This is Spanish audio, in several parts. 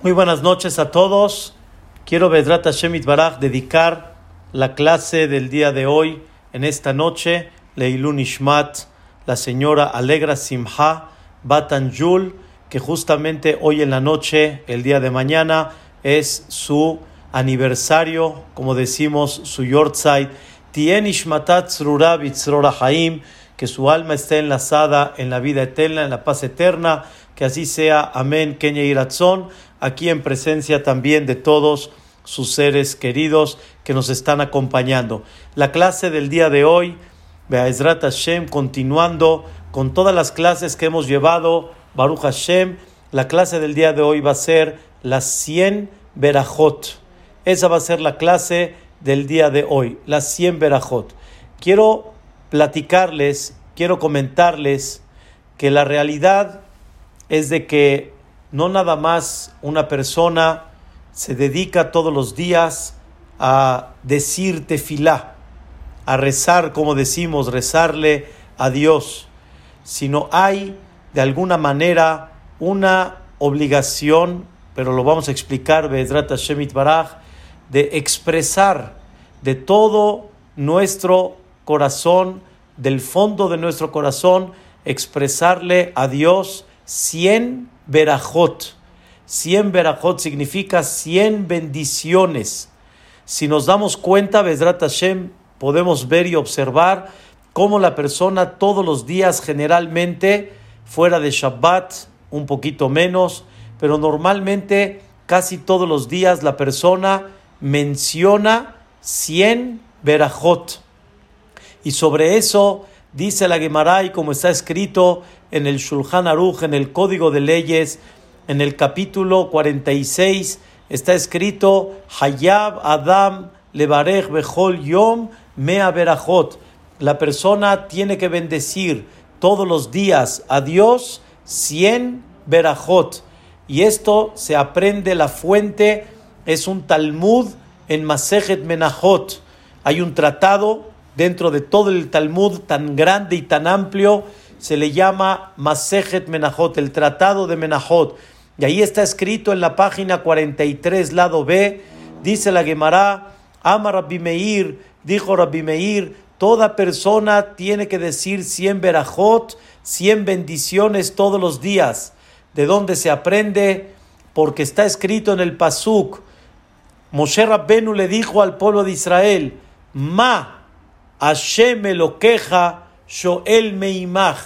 Muy buenas noches a todos. Quiero, Bedrat Hashem Baraj, dedicar la clase del día de hoy, en esta noche, Leilun Ishmat, la señora Alegra Simha Batanjul, que justamente hoy en la noche, el día de mañana, es su aniversario, como decimos, su Yortzeit. Tien Ishmatat Haim, que su alma esté enlazada en la vida eterna, en la paz eterna, que así sea. Amén. Kenya Iratzon aquí en presencia también de todos sus seres queridos que nos están acompañando. La clase del día de hoy, Be'ezrat Hashem, continuando con todas las clases que hemos llevado, Baruch Hashem, la clase del día de hoy va a ser las 100 Berajot. Esa va a ser la clase del día de hoy, las 100 Berajot. Quiero platicarles, quiero comentarles que la realidad es de que no nada más una persona se dedica todos los días a decir tefilá, a rezar, como decimos, rezarle a Dios, sino hay de alguna manera una obligación, pero lo vamos a explicar, Bedrata Shemit Baraj, de expresar de todo nuestro corazón, del fondo de nuestro corazón, expresarle a Dios cien verajot. 100 verajot significa 100 bendiciones. Si nos damos cuenta, Bezrat Hashem, podemos ver y observar cómo la persona todos los días, generalmente, fuera de Shabbat, un poquito menos, pero normalmente casi todos los días la persona menciona 100 verajot. Y sobre eso dice la Gemara, y como está escrito en el Shulchan Aruch, en el Código de Leyes, en el capítulo 46, está escrito Hayab Adam Levarech Bechol Yom Mea Berajot. La persona tiene que bendecir todos los días a Dios 100 Berajot. Y esto se aprende, la fuente es un Talmud en Masejet Menachot. Hay un tratado dentro de todo el Talmud tan grande y tan amplio se le llama Masejet Menachot, el Tratado de Menachot. Y ahí está escrito en la página 43, lado B, dice la Gemara, Ama Rabbi Meir, dijo Rabbi Meir, toda persona tiene que decir 100 Berajot, 100 bendiciones todos los días. ¿De dónde se aprende? Porque está escrito en el Pasuk. Moshe Rabbenu le dijo al pueblo de Israel, Ma, Hashem lo queja Shoel Meimach.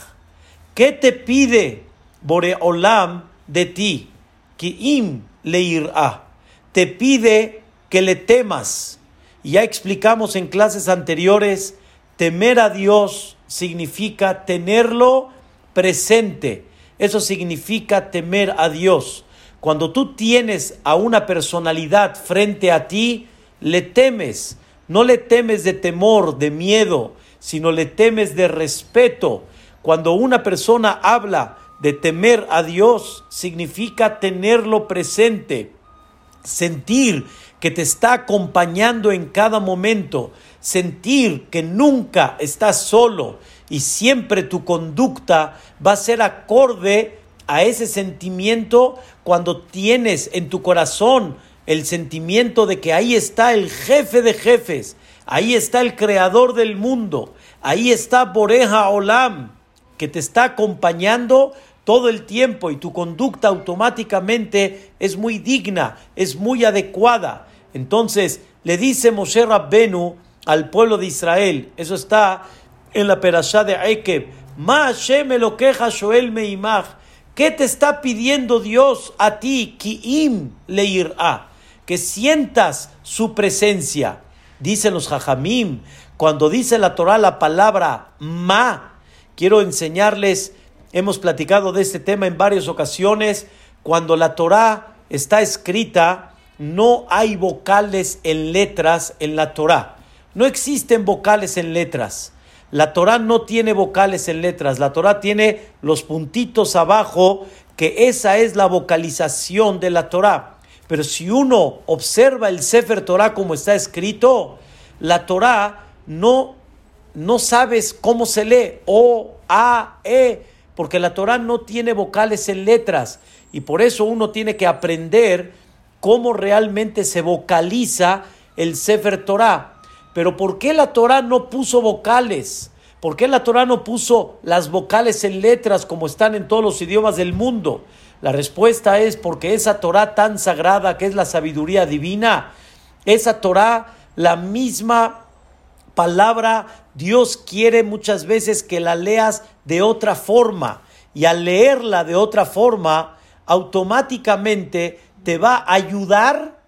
¿Qué te pide Boreolam de ti? Kiim leirá. Te pide que le temas. Ya explicamos en clases anteriores, temer a Dios significa tenerlo presente. Eso significa temer a Dios. Cuando tú tienes a una personalidad frente a ti, le temes. No le temes de temor, de miedo, sino le temes de respeto. Cuando una persona habla de temer a Dios, significa tenerlo presente, sentir que te está acompañando en cada momento, sentir que nunca estás solo y siempre tu conducta va a ser acorde a ese sentimiento cuando tienes en tu corazón el sentimiento de que ahí está el jefe de jefes, Ahí está el creador del mundo. Ahí está Boreja Olam, que te está acompañando todo el tiempo y tu conducta automáticamente es muy digna, es muy adecuada. Entonces le dice Moshe Rabbenu al pueblo de Israel, eso está en la perashá de Ekeb, Ma Hashem Shoel Meimach, ¿qué te está pidiendo Dios a ti? Kiim que sientas su presencia. Dicen los jajamim, cuando dice la Torah la palabra ma, quiero enseñarles, hemos platicado de este tema en varias ocasiones, cuando la Torah está escrita, no hay vocales en letras en la Torah. No existen vocales en letras. La Torah no tiene vocales en letras. La Torah tiene los puntitos abajo, que esa es la vocalización de la Torah. Pero si uno observa el Sefer Torah como está escrito, la Torah no, no sabes cómo se lee, O, A, E, porque la Torah no tiene vocales en letras. Y por eso uno tiene que aprender cómo realmente se vocaliza el Sefer Torah. Pero ¿por qué la Torah no puso vocales? ¿Por qué la Torah no puso las vocales en letras como están en todos los idiomas del mundo? La respuesta es porque esa Torah tan sagrada que es la sabiduría divina, esa Torah, la misma palabra, Dios quiere muchas veces que la leas de otra forma. Y al leerla de otra forma, automáticamente te va a ayudar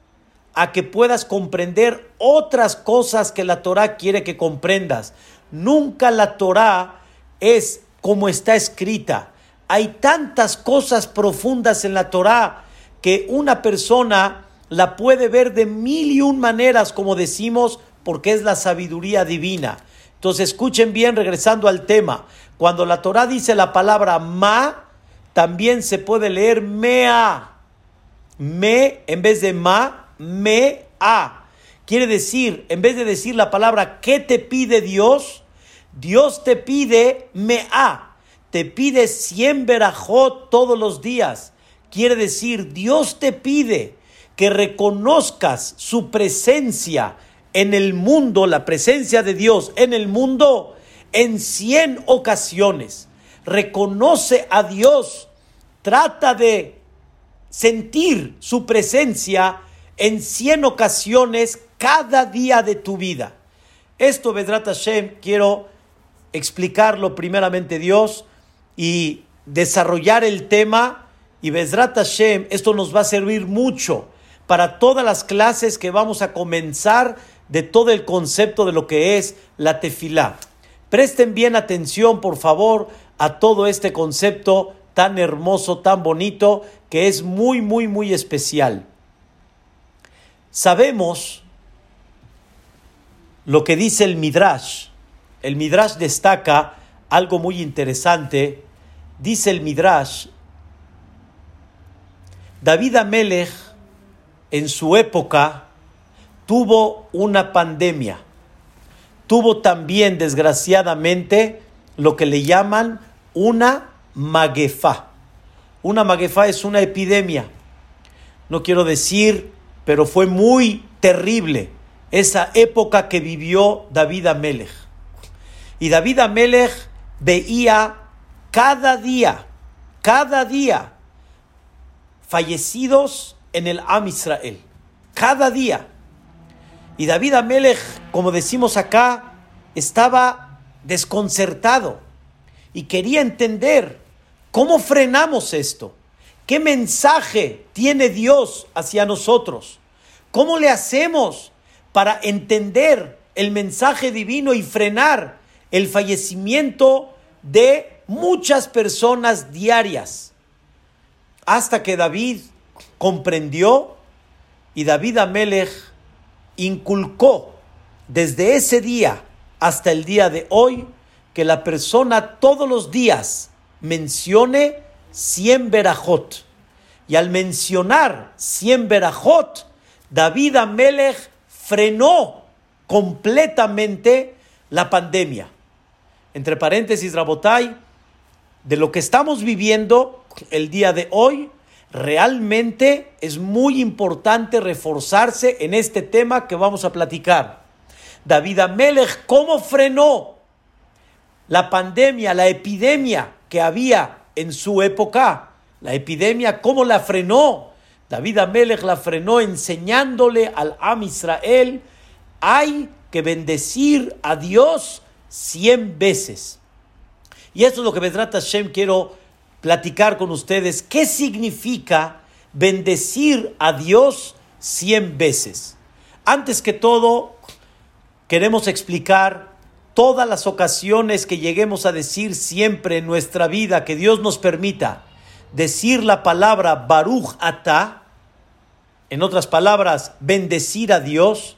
a que puedas comprender otras cosas que la Torah quiere que comprendas. Nunca la Torah es como está escrita. Hay tantas cosas profundas en la Torah que una persona la puede ver de mil y un maneras, como decimos, porque es la sabiduría divina. Entonces escuchen bien, regresando al tema, cuando la Torah dice la palabra ma, también se puede leer mea. Me, en vez de ma, me. Quiere decir, en vez de decir la palabra ¿qué te pide Dios? Dios te pide me. Te pide 100 verajot todos los días. Quiere decir, Dios te pide que reconozcas su presencia en el mundo, la presencia de Dios en el mundo en 100 ocasiones. Reconoce a Dios, trata de sentir su presencia en 100 ocasiones cada día de tu vida. Esto, Vedrat Hashem, quiero explicarlo primeramente Dios y desarrollar el tema. Y Vedrat Hashem, esto nos va a servir mucho para todas las clases que vamos a comenzar de todo el concepto de lo que es la tefilá. Presten bien atención, por favor, a todo este concepto tan hermoso, tan bonito, que es muy, muy, muy especial. Sabemos lo que dice el Midrash. El Midrash destaca algo muy interesante. Dice el Midrash, David Amelech en su época tuvo una pandemia. Tuvo también, desgraciadamente, lo que le llaman una maguefa. Una maguefa es una epidemia. No quiero decir pero fue muy terrible esa época que vivió David Amelech. Y David Amelech veía cada día, cada día, fallecidos en el Am Israel. Cada día. Y David Amelech, como decimos acá, estaba desconcertado y quería entender cómo frenamos esto. ¿Qué mensaje tiene Dios hacia nosotros? ¿Cómo le hacemos para entender el mensaje divino y frenar el fallecimiento de muchas personas diarias? Hasta que David comprendió y David Amelech inculcó desde ese día hasta el día de hoy que la persona todos los días mencione 100 verajot. Y al mencionar 100 verajot, David Amelech frenó completamente la pandemia. Entre paréntesis, Rabotai, de lo que estamos viviendo el día de hoy, realmente es muy importante reforzarse en este tema que vamos a platicar. David Amelech, ¿cómo frenó la pandemia, la epidemia que había en su época. La epidemia, ¿cómo la frenó? David Amelech la frenó enseñándole al Am Israel, hay que bendecir a Dios cien veces. Y eso es lo que trata Hashem quiero platicar con ustedes. ¿Qué significa bendecir a Dios cien veces? Antes que todo, queremos explicar todas las ocasiones que lleguemos a decir siempre en nuestra vida, que Dios nos permita decir la palabra Baruch Ata, en otras palabras, bendecir a Dios,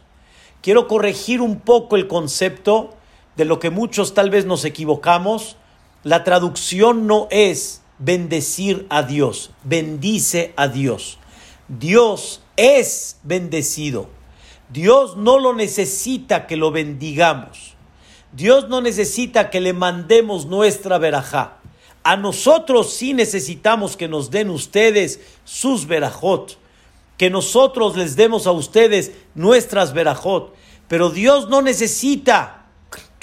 quiero corregir un poco el concepto de lo que muchos tal vez nos equivocamos. La traducción no es bendecir a Dios, bendice a Dios. Dios es bendecido. Dios no lo necesita que lo bendigamos. Dios no necesita que le mandemos nuestra verajá. A nosotros sí necesitamos que nos den ustedes sus verajot, que nosotros les demos a ustedes nuestras verajot, pero Dios no necesita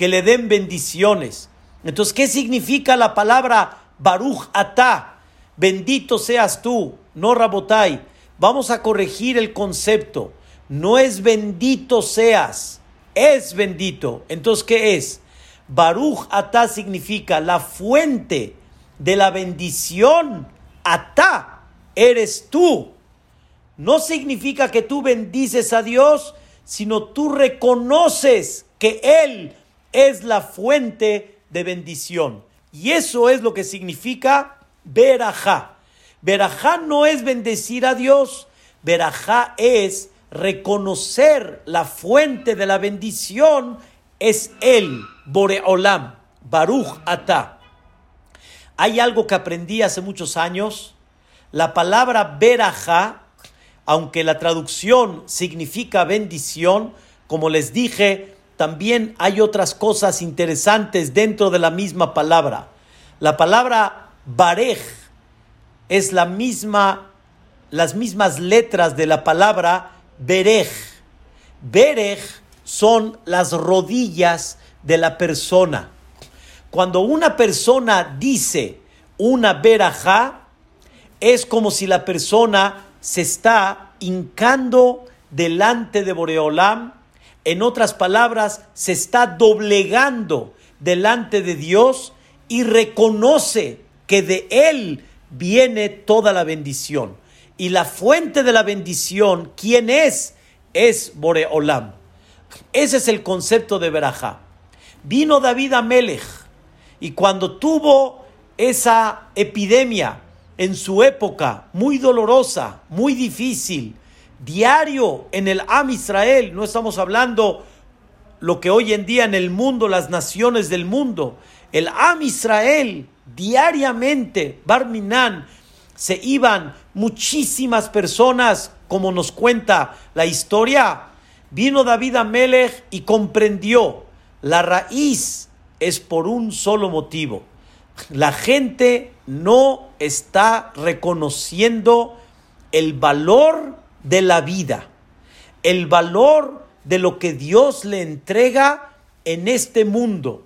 que le den bendiciones. Entonces, ¿qué significa la palabra Baruch Atá? Bendito seas tú, no Rabotai. Vamos a corregir el concepto. No es bendito seas, es bendito. Entonces, ¿qué es? Baruch Atá significa la fuente de la bendición. Atá eres tú. No significa que tú bendices a Dios, sino tú reconoces que Él es la fuente de bendición. Y eso es lo que significa verajá. Verajá no es bendecir a Dios, verajá es reconocer la fuente de la bendición, es Él, Boreolam, Baruch Ata. Hay algo que aprendí hace muchos años. La palabra verajá, aunque la traducción significa bendición, como les dije, también hay otras cosas interesantes dentro de la misma palabra. La palabra barej es la misma, las mismas letras de la palabra berej. Berej son las rodillas de la persona. Cuando una persona dice una verajá, es como si la persona se está hincando delante de Boreolam en otras palabras, se está doblegando delante de Dios y reconoce que de Él viene toda la bendición. Y la fuente de la bendición, ¿quién es? Es Boreolam. Ese es el concepto de Berajá. Vino David a Melech y cuando tuvo esa epidemia en su época muy dolorosa, muy difícil, diario en el Am Israel, no estamos hablando lo que hoy en día en el mundo, las naciones del mundo, el Am Israel, diariamente, Barminan, se iban muchísimas personas, como nos cuenta la historia. Vino David a Melech y comprendió, la raíz es por un solo motivo. La gente no está reconociendo el valor de la vida, el valor de lo que Dios le entrega en este mundo.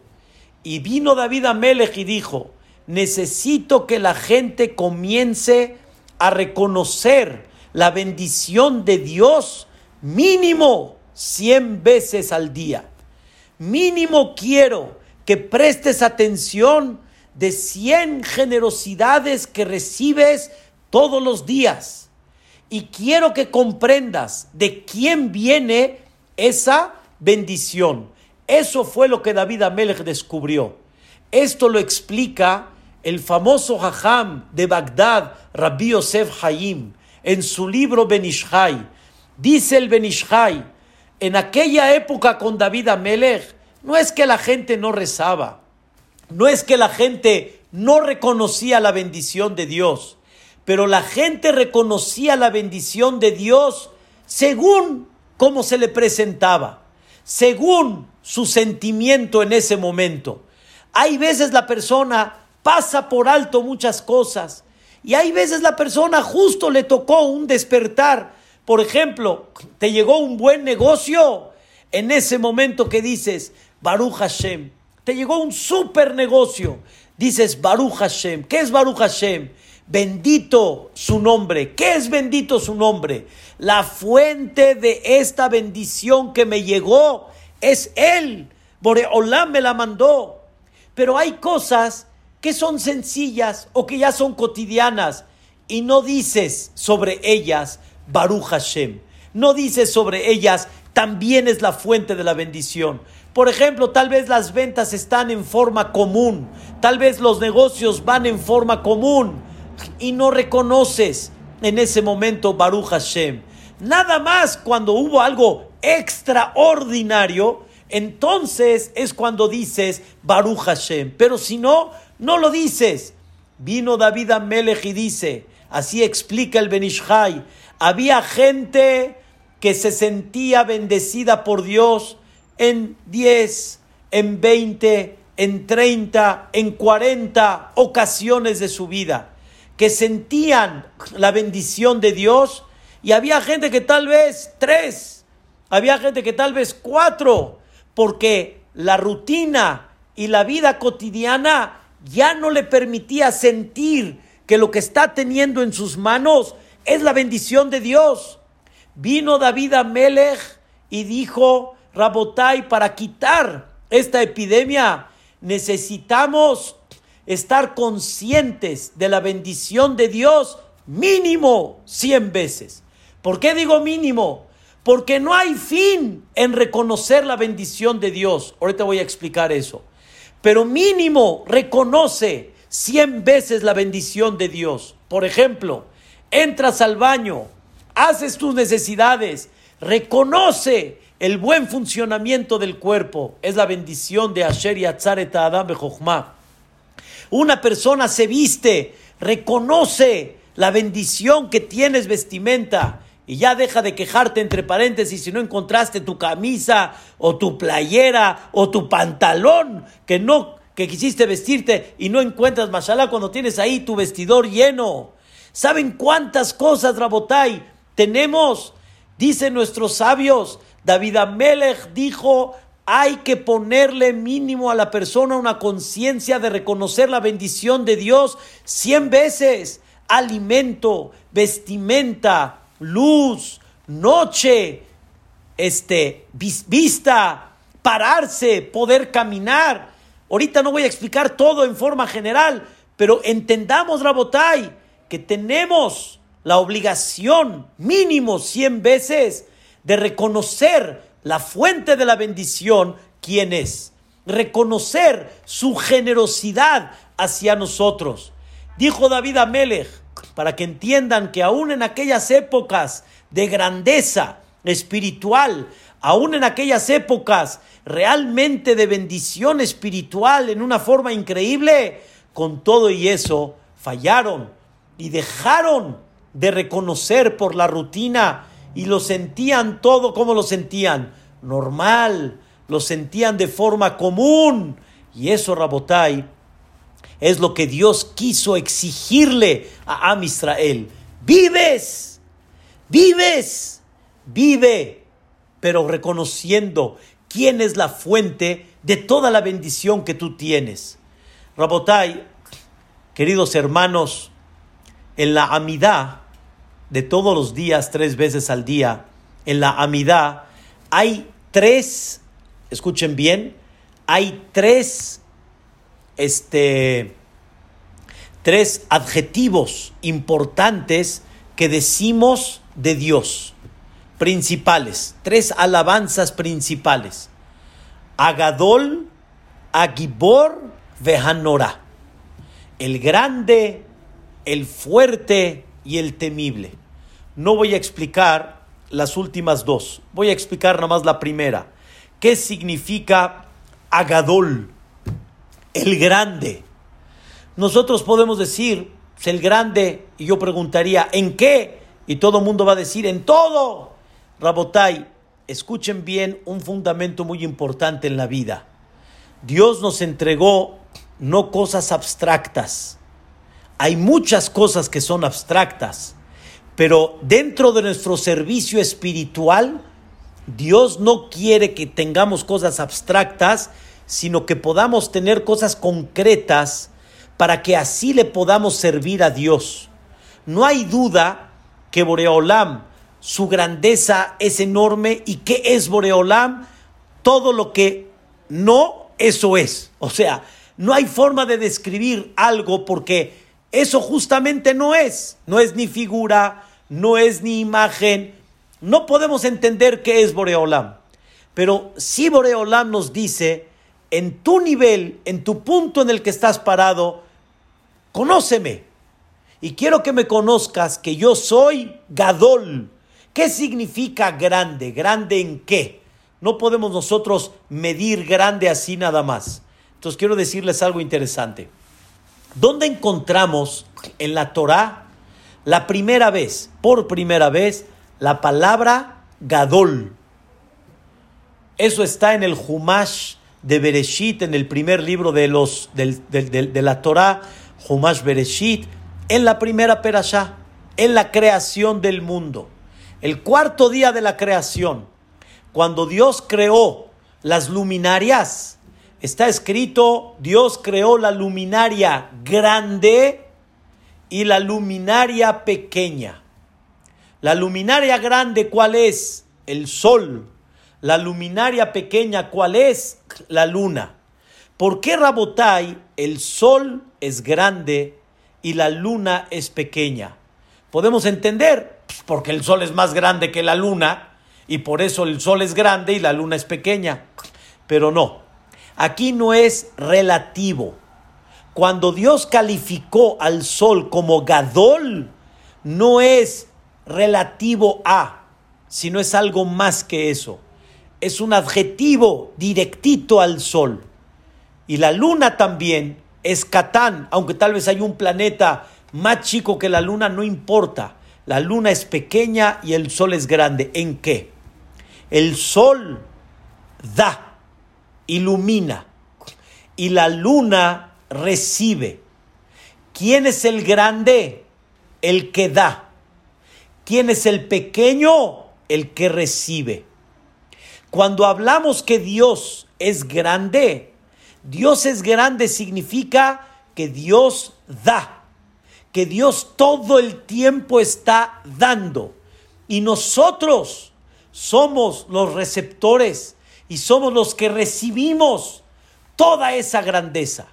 Y vino David a y dijo, necesito que la gente comience a reconocer la bendición de Dios mínimo 100 veces al día. Mínimo quiero que prestes atención de 100 generosidades que recibes todos los días y quiero que comprendas de quién viene esa bendición. Eso fue lo que David Amelech descubrió. Esto lo explica el famoso Hajam de Bagdad, Rabbi Yosef Hayim, en su libro Benishai. Dice el Benishai, en aquella época con David Amelech, no es que la gente no rezaba, no es que la gente no reconocía la bendición de Dios, pero la gente reconocía la bendición de Dios según cómo se le presentaba, según su sentimiento en ese momento. Hay veces la persona pasa por alto muchas cosas y hay veces la persona justo le tocó un despertar. Por ejemplo, te llegó un buen negocio en ese momento que dices, Baruch Hashem. Te llegó un super negocio. Dices, Baruch Hashem. ¿Qué es Baruch Hashem? Bendito su nombre. ¿Qué es bendito su nombre? La fuente de esta bendición que me llegó es Él. Boreolam me la mandó. Pero hay cosas que son sencillas o que ya son cotidianas y no dices sobre ellas Baruch Hashem. No dices sobre ellas también es la fuente de la bendición. Por ejemplo, tal vez las ventas están en forma común, tal vez los negocios van en forma común, y no reconoces en ese momento Baruch Hashem. Nada más cuando hubo algo extraordinario, entonces es cuando dices Baruch Hashem. Pero si no, no lo dices. Vino David a Melech y dice, así explica el Benishai, había gente que se sentía bendecida por Dios en 10, en 20, en 30, en 40 ocasiones de su vida, que sentían la bendición de Dios y había gente que tal vez tres, había gente que tal vez cuatro, porque la rutina y la vida cotidiana ya no le permitía sentir que lo que está teniendo en sus manos es la bendición de Dios. Vino David a Melech y dijo, Rabotai, para quitar esta epidemia necesitamos estar conscientes de la bendición de Dios mínimo 100 veces. ¿Por qué digo mínimo? Porque no hay fin en reconocer la bendición de Dios. Ahorita voy a explicar eso. Pero mínimo reconoce 100 veces la bendición de Dios. Por ejemplo, entras al baño, haces tus necesidades, reconoce el buen funcionamiento del cuerpo. Es la bendición de Asher y Adam Bejochma. Una persona se viste, reconoce la bendición que tienes vestimenta y ya deja de quejarte entre paréntesis si no encontraste tu camisa o tu playera o tu pantalón que no que quisiste vestirte y no encuentras mashallah cuando tienes ahí tu vestidor lleno. ¿Saben cuántas cosas, Rabotai, tenemos? Dicen nuestros sabios, David Amelech dijo, hay que ponerle mínimo a la persona una conciencia de reconocer la bendición de Dios cien veces. Alimento, vestimenta, luz, noche, este, vista, pararse, poder caminar. Ahorita no voy a explicar todo en forma general, pero entendamos, Rabotai, que tenemos la obligación mínimo 100 veces de reconocer la fuente de la bendición, quién es. Reconocer su generosidad hacia nosotros. Dijo David Amelech, para que entiendan que aún en aquellas épocas de grandeza espiritual, aún en aquellas épocas realmente de bendición espiritual en una forma increíble, con todo y eso fallaron y dejaron de reconocer por la rutina y lo sentían todo como lo sentían, normal, lo sentían de forma común. Y eso, Rabotai, es lo que Dios quiso exigirle a Am Israel. Vives, vives, vive, pero reconociendo quién es la fuente de toda la bendición que tú tienes. Rabotai, queridos hermanos, en la amidad de todos los días, tres veces al día, en la amidad hay tres, escuchen bien, hay tres, este, tres adjetivos importantes que decimos de Dios, principales, tres alabanzas principales. Agadol, Agibor, Vehanora. El grande, el fuerte y el temible. No voy a explicar las últimas dos, voy a explicar nada más la primera. ¿Qué significa Agadol? El grande. Nosotros podemos decir el grande y yo preguntaría ¿en qué? Y todo el mundo va a decir en todo. Rabotai, escuchen bien un fundamento muy importante en la vida. Dios nos entregó no cosas abstractas, hay muchas cosas que son abstractas, pero dentro de nuestro servicio espiritual, Dios no quiere que tengamos cosas abstractas, sino que podamos tener cosas concretas para que así le podamos servir a Dios. No hay duda que Boreolam, su grandeza es enorme y que es Boreolam, todo lo que no, eso es. O sea, no hay forma de describir algo porque eso justamente no es, no es ni figura, no es ni imagen. No podemos entender qué es Boreolam. Pero si Boreolam nos dice, en tu nivel, en tu punto en el que estás parado, conóceme. Y quiero que me conozcas que yo soy Gadol. ¿Qué significa grande? ¿Grande en qué? No podemos nosotros medir grande así nada más. Entonces quiero decirles algo interesante. ¿Dónde encontramos en la Torah la primera vez, por primera vez, la palabra Gadol? Eso está en el Humash de Bereshit, en el primer libro de, los, de la Torah, Humash Bereshit, en la primera perashá, en la creación del mundo. El cuarto día de la creación, cuando Dios creó las luminarias, está escrito, Dios creó la luminaria grande y la luminaria pequeña. La luminaria grande, ¿cuál es? El sol. La luminaria pequeña, ¿cuál es? La luna. ¿Por qué Rabotai el sol es grande y la luna es pequeña? Podemos entender, pues, porque el sol es más grande que la luna y por eso el sol es grande y la luna es pequeña. Pero no, aquí no es relativo. Cuando Dios calificó al sol como Gadol, no es relativo a, sino es algo más que eso. Es un adjetivo directito al sol. Y la luna también es Catán, aunque tal vez hay un planeta más chico que la luna, no importa. La luna es pequeña y el sol es grande. ¿En qué? El sol da, ilumina, y la luna recibe. ¿Quién es el grande? El que da. ¿Quién es el pequeño? El que recibe. Cuando hablamos que Dios es grande, Dios es grande significa que Dios da, que Dios todo el tiempo está dando. Y nosotros somos los receptores y somos los que recibimos toda esa grandeza.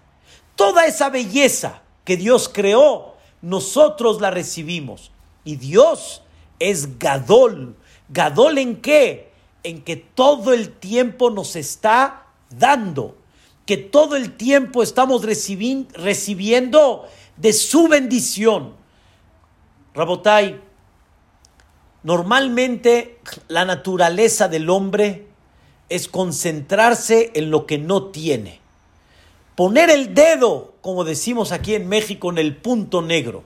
Toda esa belleza que Dios creó, nosotros la recibimos. Y Dios es Gadol. ¿Gadol en qué? En que todo el tiempo nos está dando, que todo el tiempo estamos recibiendo de su bendición. Rabotai, normalmente la naturaleza del hombre es concentrarse en lo que no tiene poner el dedo, como decimos aquí en México, en el punto negro,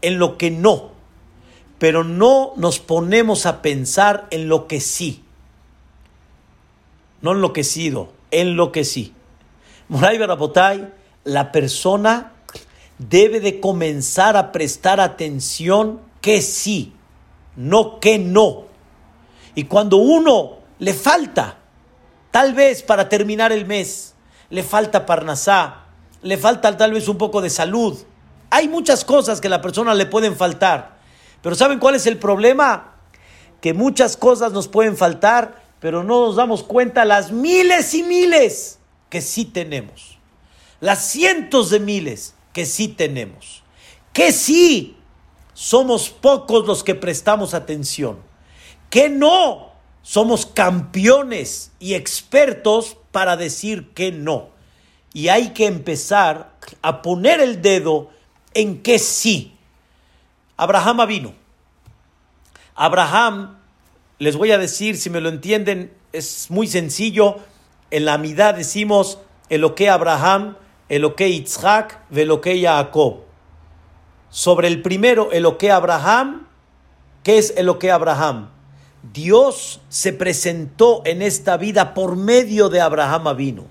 en lo que no, pero no nos ponemos a pensar en lo que sí. No enloquecido, en lo que sí. Moray Barabotay, la persona debe de comenzar a prestar atención que sí, no que no. Y cuando uno le falta, tal vez para terminar el mes, le falta parnasá, le falta tal vez un poco de salud. Hay muchas cosas que a la persona le pueden faltar. Pero ¿saben cuál es el problema? Que muchas cosas nos pueden faltar, pero no nos damos cuenta las miles y miles que sí tenemos. Las cientos de miles que sí tenemos. Que sí somos pocos los que prestamos atención. Que no somos campeones y expertos para decir que no. Y hay que empezar a poner el dedo en que sí. Abraham vino. Abraham, les voy a decir, si me lo entienden, es muy sencillo. En la mitad decimos que Abraham, que Yitzhak, que Jacob. Sobre el primero, que Abraham, ¿qué es que Abraham? Dios se presentó en esta vida por medio de Abraham vino.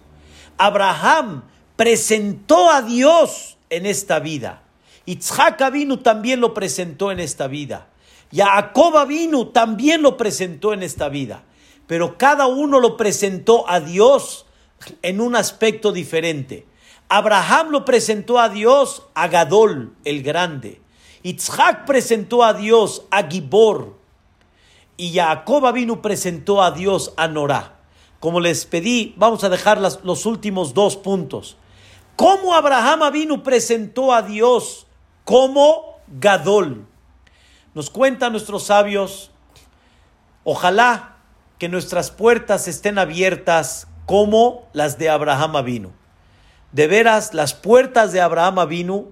Abraham presentó a Dios en esta vida. Itzhak vino también lo presentó en esta vida. Jacob vino también lo presentó en esta vida. Pero cada uno lo presentó a Dios en un aspecto diferente. Abraham lo presentó a Dios a Gadol, el grande. Itzhak presentó a Dios a Gibor, y Jacob vino presentó a Dios a Norá. Como les pedí, vamos a dejar los últimos dos puntos. ¿Cómo Abraham vino presentó a Dios como Gadol? Nos cuentan nuestros sabios, ojalá que nuestras puertas estén abiertas como las de Abraham vino. De veras, las puertas de Abraham vino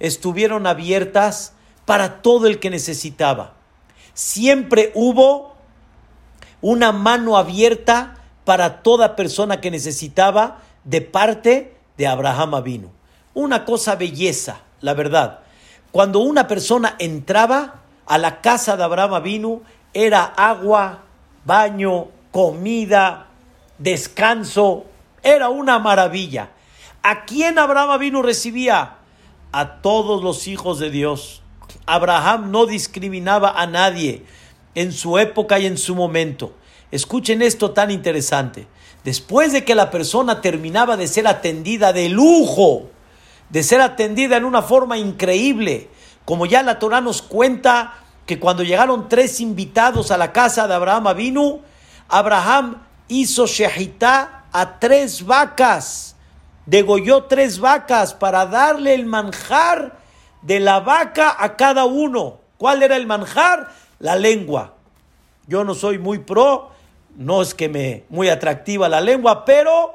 estuvieron abiertas para todo el que necesitaba siempre hubo una mano abierta para toda persona que necesitaba de parte de Abraham Avinu. Una cosa belleza, la verdad. Cuando una persona entraba a la casa de Abraham Avinu, era agua, baño, comida, descanso, Era una maravilla. ¿A quién Abraham vino recibía? A todos los hijos de Dios. Abraham no discriminaba a nadie en su época y en su momento. Escuchen esto tan interesante. Después de que la persona terminaba de ser atendida de lujo, de ser atendida en una forma increíble, como ya la Torah nos cuenta que cuando llegaron tres invitados a la casa de Abraham vino, Abraham hizo shehitá a tres vacas, degolló tres vacas para darle el manjar de la vaca a cada uno. ¿Cuál era el manjar? La lengua. Yo no soy muy pro, no es que me muy atractiva la lengua, pero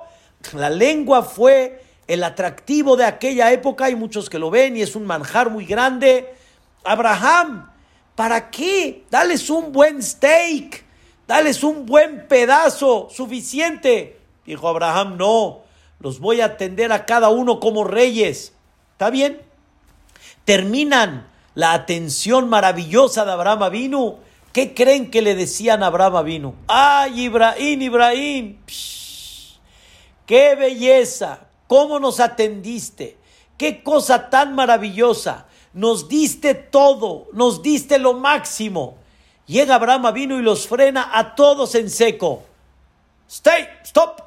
la lengua fue el atractivo de aquella época, hay muchos que lo ven y es un manjar muy grande. Abraham, ¿para qué? Dales un buen steak, dales un buen pedazo, suficiente. Dijo Abraham, no, los voy a atender a cada uno como reyes. ¿Está bien? Terminan la atención maravillosa de Abraham vino. ¿Qué creen que le decían a Abraham vino? ¡Ay, Ibrahim, Ibrahim! ¡Qué belleza! cómo nos atendiste, qué cosa tan maravillosa, nos diste todo, nos diste lo máximo. Llega Abraham vino y los frena a todos en seco. Stay, stop,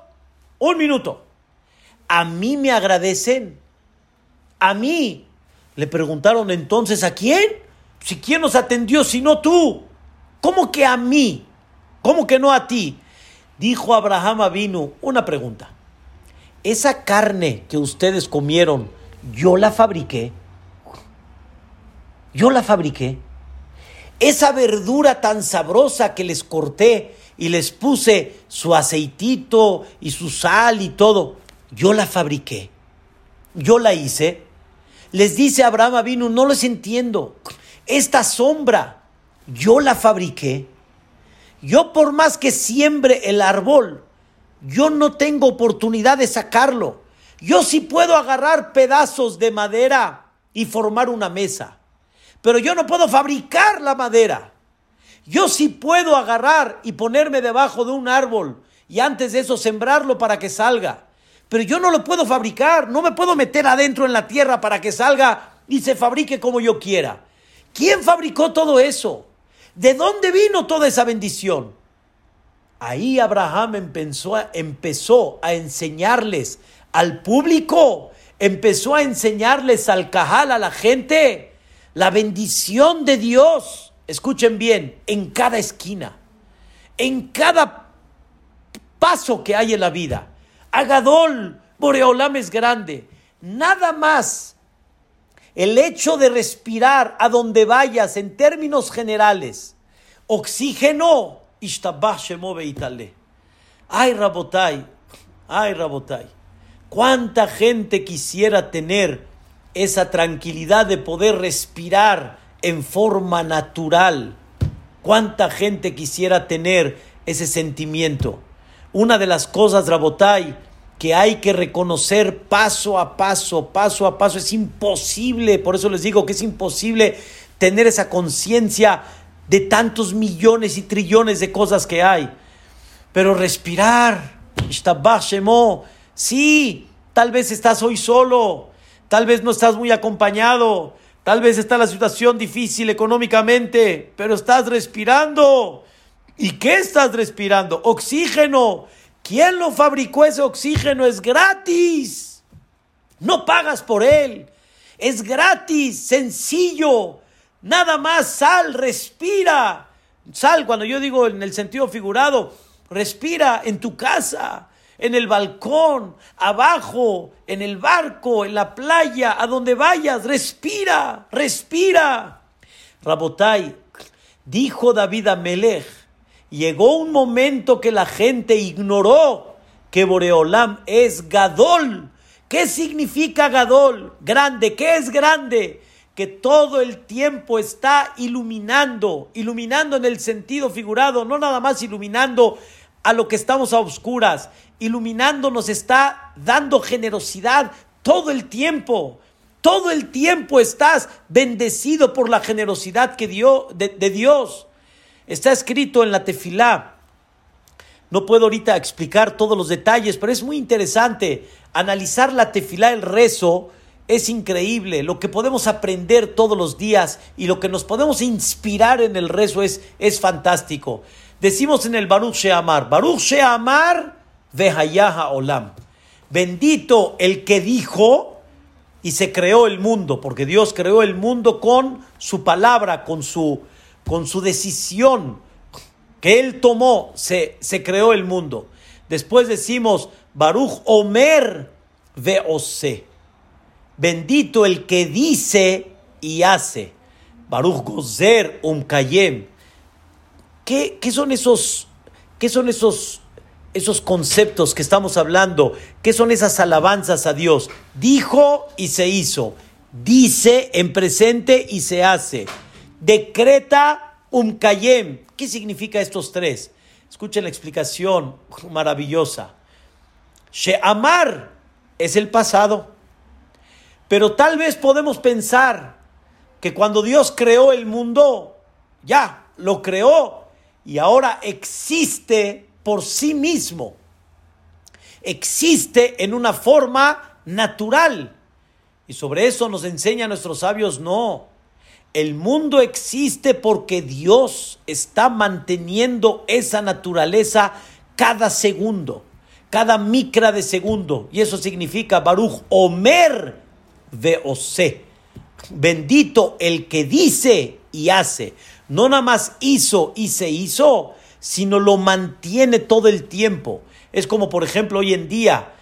un minuto. A mí me agradecen. A mí. Le preguntaron entonces a quién. Si quién nos atendió, si no tú. ¿Cómo que a mí? ¿Cómo que no a ti? Dijo Abraham vino una pregunta esa carne que ustedes comieron, yo la fabriqué. Yo la fabriqué. Esa verdura tan sabrosa que les corté y les puse su aceitito y su sal y todo, yo la fabriqué. Yo la hice. Les dice Abraham vino, no les entiendo. Esta sombra, yo la fabriqué. Yo por más que siembre el árbol, yo no tengo oportunidad de sacarlo. Yo sí puedo agarrar pedazos de madera y formar una mesa, pero yo no puedo fabricar la madera. Yo sí puedo agarrar y ponerme debajo de un árbol y antes de eso sembrarlo para que salga. Pero yo no lo puedo fabricar, no me puedo meter adentro en la tierra para que salga y se fabrique como yo quiera. ¿Quién fabricó todo eso? ¿De dónde vino toda esa bendición? Ahí Abraham empezó a, enseñarles al público, empezó a enseñarles al cajal, a la gente, la bendición de Dios. Escuchen bien, en cada esquina, en cada paso que hay en la vida. Agadol, Boreolam es grande. Nada más el hecho de respirar a donde vayas en términos generales, oxígeno, Ay, Rabotai, ay, Rabotai. ¿Cuánta gente quisiera tener esa tranquilidad de poder respirar en forma natural? ¿Cuánta gente quisiera tener ese sentimiento? Una de las cosas, Rabotai, que hay que reconocer paso a paso, paso a paso, es imposible, por eso les digo que es imposible tener esa conciencia de tantos millones y trillones de cosas que hay. Pero respirar, sí, tal vez estás hoy solo, tal vez no estás muy acompañado, tal vez está la situación difícil económicamente, pero estás respirando. ¿Y qué estás respirando? Oxígeno. ¿Quién lo fabricó ese oxígeno? Es gratis. No pagas por él. Es gratis, sencillo. Nada más sal, respira. Sal, cuando yo digo en el sentido figurado, respira en tu casa, en el balcón, abajo, en el barco, en la playa, a donde vayas, respira, respira. Rabotai, dijo David a Melech, llegó un momento que la gente ignoró que Boreolam es Gadol. ¿Qué significa Gadol? Grande. ¿Qué es grande? que todo el tiempo está iluminando, iluminando en el sentido figurado, no nada más iluminando a lo que estamos a oscuras, iluminando nos está dando generosidad todo el tiempo. Todo el tiempo estás bendecido por la generosidad que dio de, de Dios. Está escrito en la tefilá, No puedo ahorita explicar todos los detalles, pero es muy interesante analizar la tefilá, el rezo, es increíble. Lo que podemos aprender todos los días y lo que nos podemos inspirar en el rezo es, es fantástico. Decimos en el Baruch Sheamar, Baruch Sheamar vehayaha olam. Bendito el que dijo y se creó el mundo, porque Dios creó el mundo con su palabra, con su, con su decisión que él tomó, se, se creó el mundo. Después decimos, Baruch Omer veose. Bendito el que dice y hace. Baruch Gozer Umkayem. ¿Qué, ¿Qué son esos, qué son esos, esos conceptos que estamos hablando? ¿Qué son esas alabanzas a Dios? Dijo y se hizo. Dice en presente y se hace. Decreta Umkayem. ¿Qué significa estos tres? Escuchen la explicación maravillosa. She'amar es el pasado. Pero tal vez podemos pensar que cuando Dios creó el mundo, ya lo creó y ahora existe por sí mismo. Existe en una forma natural. Y sobre eso nos enseñan nuestros sabios, no. El mundo existe porque Dios está manteniendo esa naturaleza cada segundo, cada micra de segundo. Y eso significa Baruch Omer Veose. Bendito el que dice y hace. No nada más hizo y se hizo, sino lo mantiene todo el tiempo. Es como, por ejemplo, hoy en día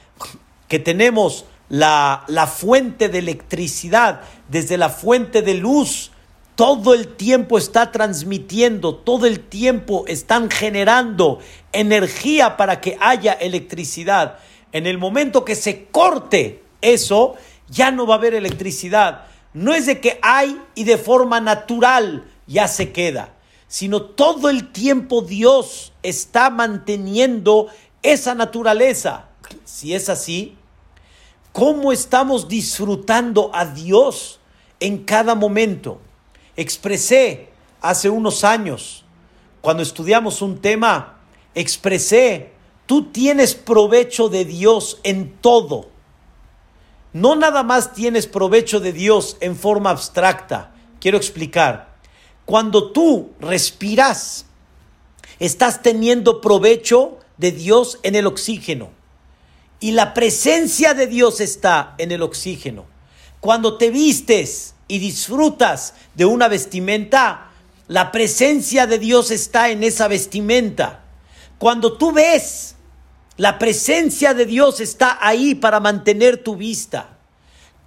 que tenemos la, la fuente de electricidad, desde la fuente de luz, todo el tiempo está transmitiendo, todo el tiempo están generando energía para que haya electricidad. En el momento que se corte eso, ya no va a haber electricidad. No es de que hay y de forma natural ya se queda, sino todo el tiempo Dios está manteniendo esa naturaleza. Si es así, ¿cómo estamos disfrutando a Dios en cada momento? Expresé hace unos años, cuando estudiamos un tema, expresé, tú tienes provecho de Dios en todo. No nada más tienes provecho de Dios en forma abstracta. Quiero explicar. Cuando tú respiras, estás teniendo provecho de Dios en el oxígeno. Y la presencia de Dios está en el oxígeno. Cuando te vistes, y disfrutas de una vestimenta, la presencia de Dios está en esa vestimenta. Cuando tú ves, la presencia de Dios está ahí para mantener tu vista.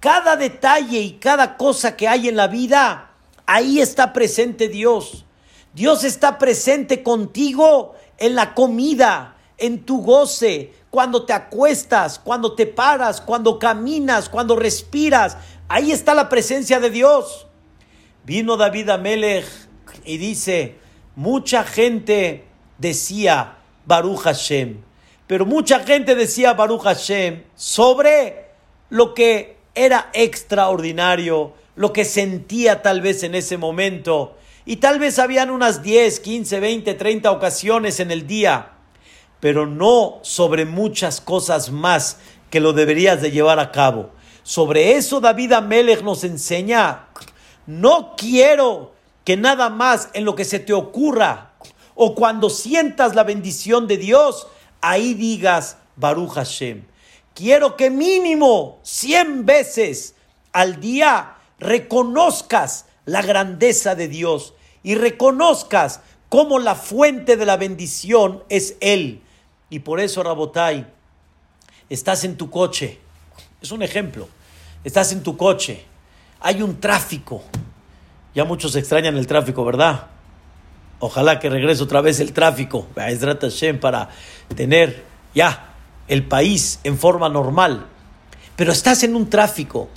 Cada detalle y cada cosa que hay en la vida, ahí está presente Dios. Dios está presente contigo en la comida, en tu goce, cuando te acuestas, cuando te paras, cuando caminas, cuando respiras. Ahí está la presencia de Dios. Vino David a Melech y dice, mucha gente decía Baruch Hashem, pero mucha gente decía Baruch Hashem sobre lo que era extraordinario, lo que sentía tal vez en ese momento. Y tal vez habían unas 10, 15, 20, 30 ocasiones en el día, pero no sobre muchas cosas más que lo deberías de llevar a cabo. Sobre eso David Amelech nos enseña, no quiero que nada más en lo que se te ocurra o cuando sientas la bendición de Dios, ahí digas Baruch Hashem. Quiero que mínimo 100 veces al día reconozcas la grandeza de Dios y reconozcas cómo la fuente de la bendición es Él. Y por eso, Rabotai, estás en tu coche. Es un ejemplo. Estás en tu coche, hay un tráfico. Ya muchos extrañan el tráfico, ¿verdad? Ojalá que regrese otra vez el tráfico para tener ya el país en forma normal. Pero estás en un tráfico.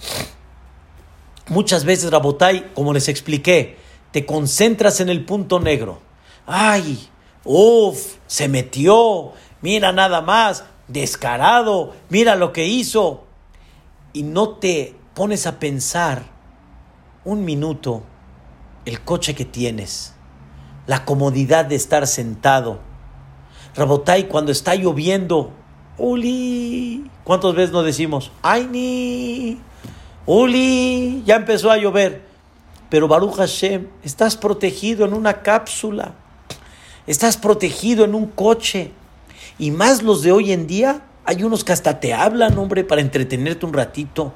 Muchas veces, Rabotai, como les expliqué, te concentras en el punto negro. ¡Ay! ¡Uf! Se metió. Mira nada más. Descarado. Mira lo que hizo y no te pones a pensar un minuto el coche que tienes, la comodidad de estar sentado, Rabotay, cuando está lloviendo, Uli, ¿cuántas veces nos decimos? Ay, ni, Uli, ya empezó a llover. Pero Baruch Hashem, estás protegido en una cápsula, estás protegido en un coche. Y más los de hoy en día, hay unos que hasta te hablan, hombre, para entretenerte un ratito.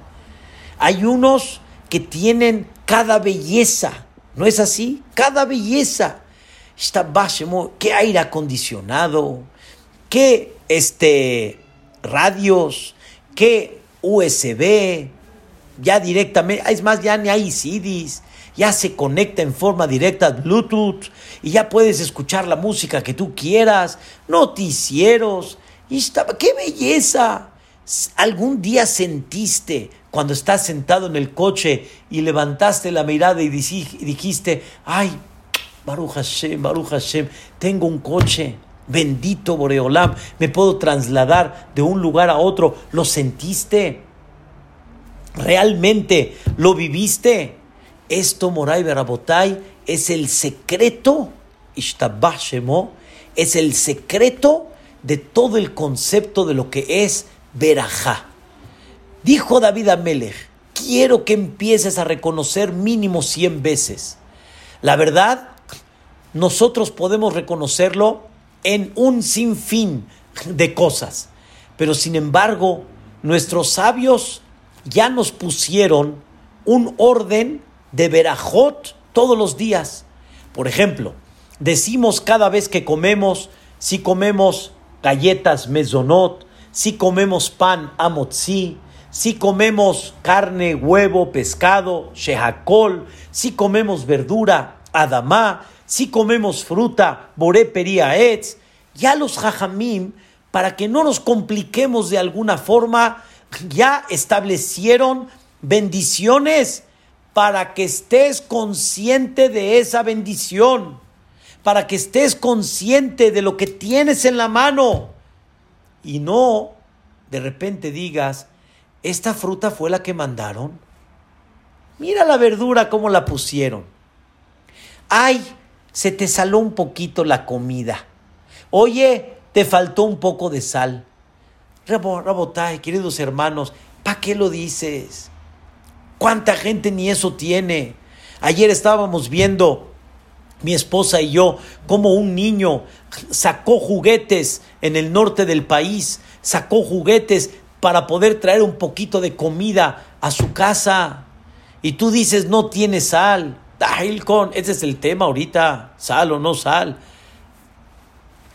Hay unos que tienen cada belleza, ¿no es así? Cada belleza. Está qué aire acondicionado, qué este, radios, qué USB, ya directamente, es más, ya ni hay CDs, ya se conecta en forma directa Bluetooth y ya puedes escuchar la música que tú quieras, noticieros, ¡qué belleza! ¿Algún día sentiste cuando estás sentado en el coche y levantaste la mirada y dijiste, ay, Baruch Hashem, Baruch Hashem, tengo un coche, bendito Boreolam, me puedo trasladar de un lugar a otro, ¿lo sentiste? ¿Realmente lo viviste? Esto, Moray Berabotay, es el secreto, Ishtabah es el secreto de todo el concepto de lo que es Berajá. Dijo David Amelech, quiero que empieces a reconocer mínimo 100 veces. La verdad, nosotros podemos reconocerlo en un sinfín de cosas, pero sin embargo, nuestros sabios ya nos pusieron un orden de verajot todos los días. Por ejemplo, decimos cada vez que comemos, si comemos galletas mezonot, si comemos pan amotzi, si comemos carne, huevo, pescado, shehakol, si comemos verdura, adamá, si comemos fruta, boré etz, ya los jajamim, para que no nos compliquemos de alguna forma, ya establecieron bendiciones para que estés consciente de esa bendición, para que estés consciente de lo que tienes en la mano y no de repente digas, esta fruta fue la que mandaron. Mira la verdura cómo la pusieron. Ay, se te saló un poquito la comida. Oye, te faltó un poco de sal. Rabotay, queridos hermanos, ¿para qué lo dices? ¿Cuánta gente ni eso tiene? Ayer estábamos viendo mi esposa y yo cómo un niño sacó juguetes en el norte del país, sacó juguetes para poder traer un poquito de comida a su casa. Y tú dices, no tiene sal. con, ese es el tema ahorita, sal o no sal.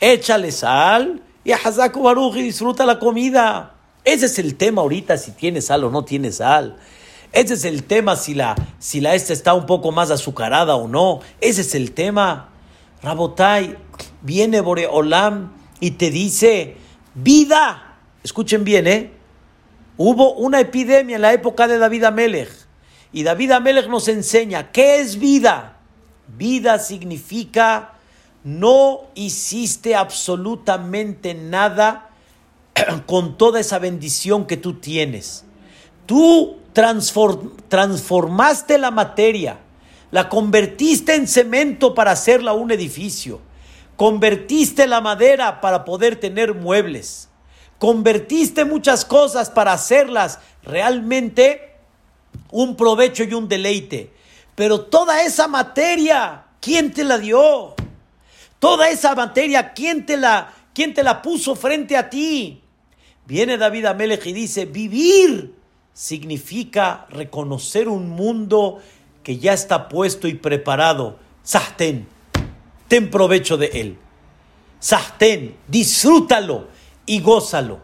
Échale sal y a Hazaku y disfruta la comida. Ese es el tema ahorita, si tiene sal o no tiene sal. Ese es el tema, si la, si la esta está un poco más azucarada o no. Ese es el tema. Rabotai, viene Boreolam y te dice, vida. Escuchen bien, ¿eh? Hubo una epidemia en la época de David Amelech. Y David Amelech nos enseña, ¿qué es vida? Vida significa no hiciste absolutamente nada con toda esa bendición que tú tienes. Tú transformaste la materia, la convertiste en cemento para hacerla un edificio, convertiste la madera para poder tener muebles, convertiste muchas cosas para hacerlas realmente un provecho y un deleite. Pero toda esa materia, ¿quién te la dio? Toda esa materia, ¿quién te la, quién te la puso frente a ti? Viene David Amelech y dice, vivir significa reconocer un mundo que ya está puesto y preparado. Sahten, ten provecho de él. Sahten, disfrútalo y gózalo.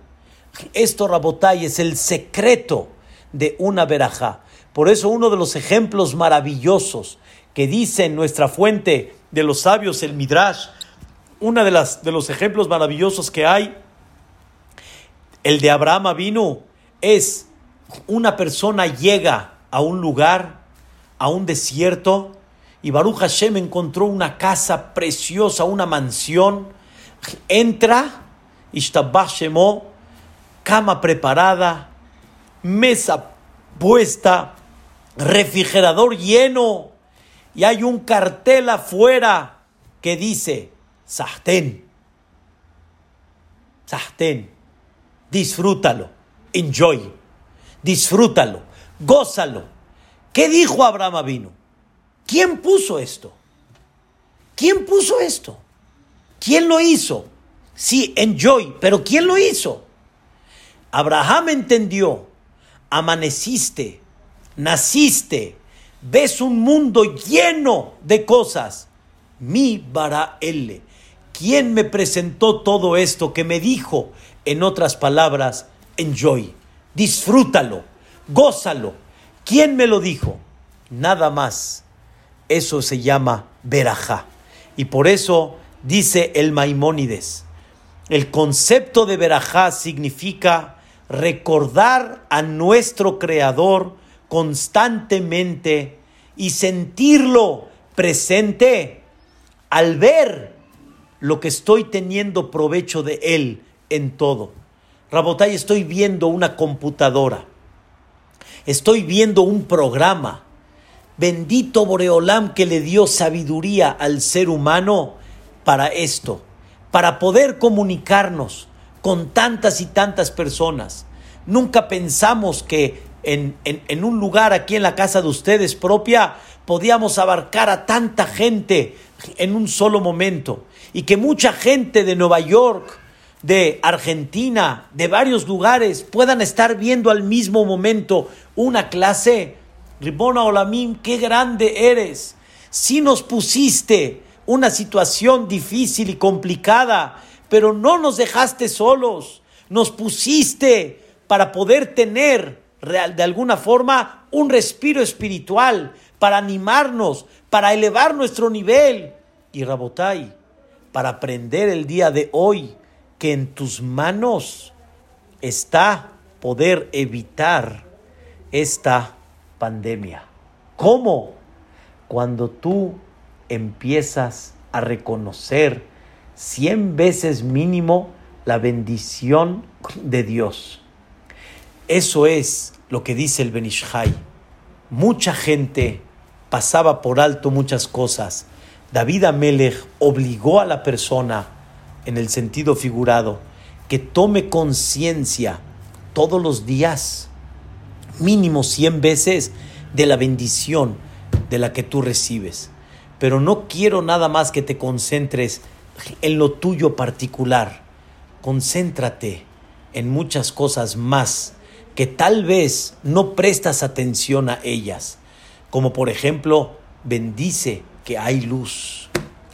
Esto, Rabotay, es el secreto de una verajá. Por eso uno de los ejemplos maravillosos que dice nuestra fuente de los sabios, el Midrash, uno de, las, de los ejemplos maravillosos que hay, el de Abraham vino, es una persona llega a un lugar, a un desierto, y Baruch Hashem encontró una casa preciosa, una mansión, entra, Ishtabah cama preparada, mesa puesta, refrigerador lleno, y hay un cartel afuera que dice, Sahten, Sahten, disfrútalo, enjoy, disfrútalo, gózalo. ¿Qué dijo Abraham vino? ¿Quién puso esto? ¿Quién puso esto? ¿Quién lo hizo? Sí, enjoy, pero ¿quién lo hizo? Abraham entendió, amaneciste, naciste, ves un mundo lleno de cosas. Mi bara L. ¿Quién me presentó todo esto que me dijo, en otras palabras, enjoy, disfrútalo, gózalo? ¿Quién me lo dijo? Nada más. Eso se llama verajá. Y por eso dice el Maimónides, el concepto de verajá significa recordar a nuestro Creador constantemente y sentirlo presente al ver lo que estoy teniendo provecho de él en todo. Rabotay, estoy viendo una computadora, estoy viendo un programa. Bendito Boreolam que le dio sabiduría al ser humano para esto, para poder comunicarnos con tantas y tantas personas. Nunca pensamos que en, en, un lugar aquí en la casa de ustedes propia podíamos abarcar a tanta gente en un solo momento y que mucha gente de Nueva York, de Argentina, de varios lugares puedan estar viendo al mismo momento una clase. Ribona Olamim, qué grande eres. Si nos pusiste una situación difícil y complicada, pero no nos dejaste solos. Nos pusiste para poder tener de alguna forma un respiro espiritual, para animarnos, para elevar nuestro nivel. Y Rabotai, para aprender el día de hoy que en tus manos está poder evitar esta pandemia. ¿Cómo? Cuando tú empiezas a reconocer cien veces mínimo la bendición de Dios. Eso es lo que dice el Benishai. Mucha gente pasaba por alto muchas cosas. David Amelech obligó a la persona, en el sentido figurado, que tome conciencia todos los días, mínimo cien veces, de la bendición de la que tú recibes. Pero no quiero nada más que te concentres en lo tuyo particular. Concéntrate en muchas cosas más que tal vez no prestas atención a ellas, como por ejemplo, bendice que hay luz,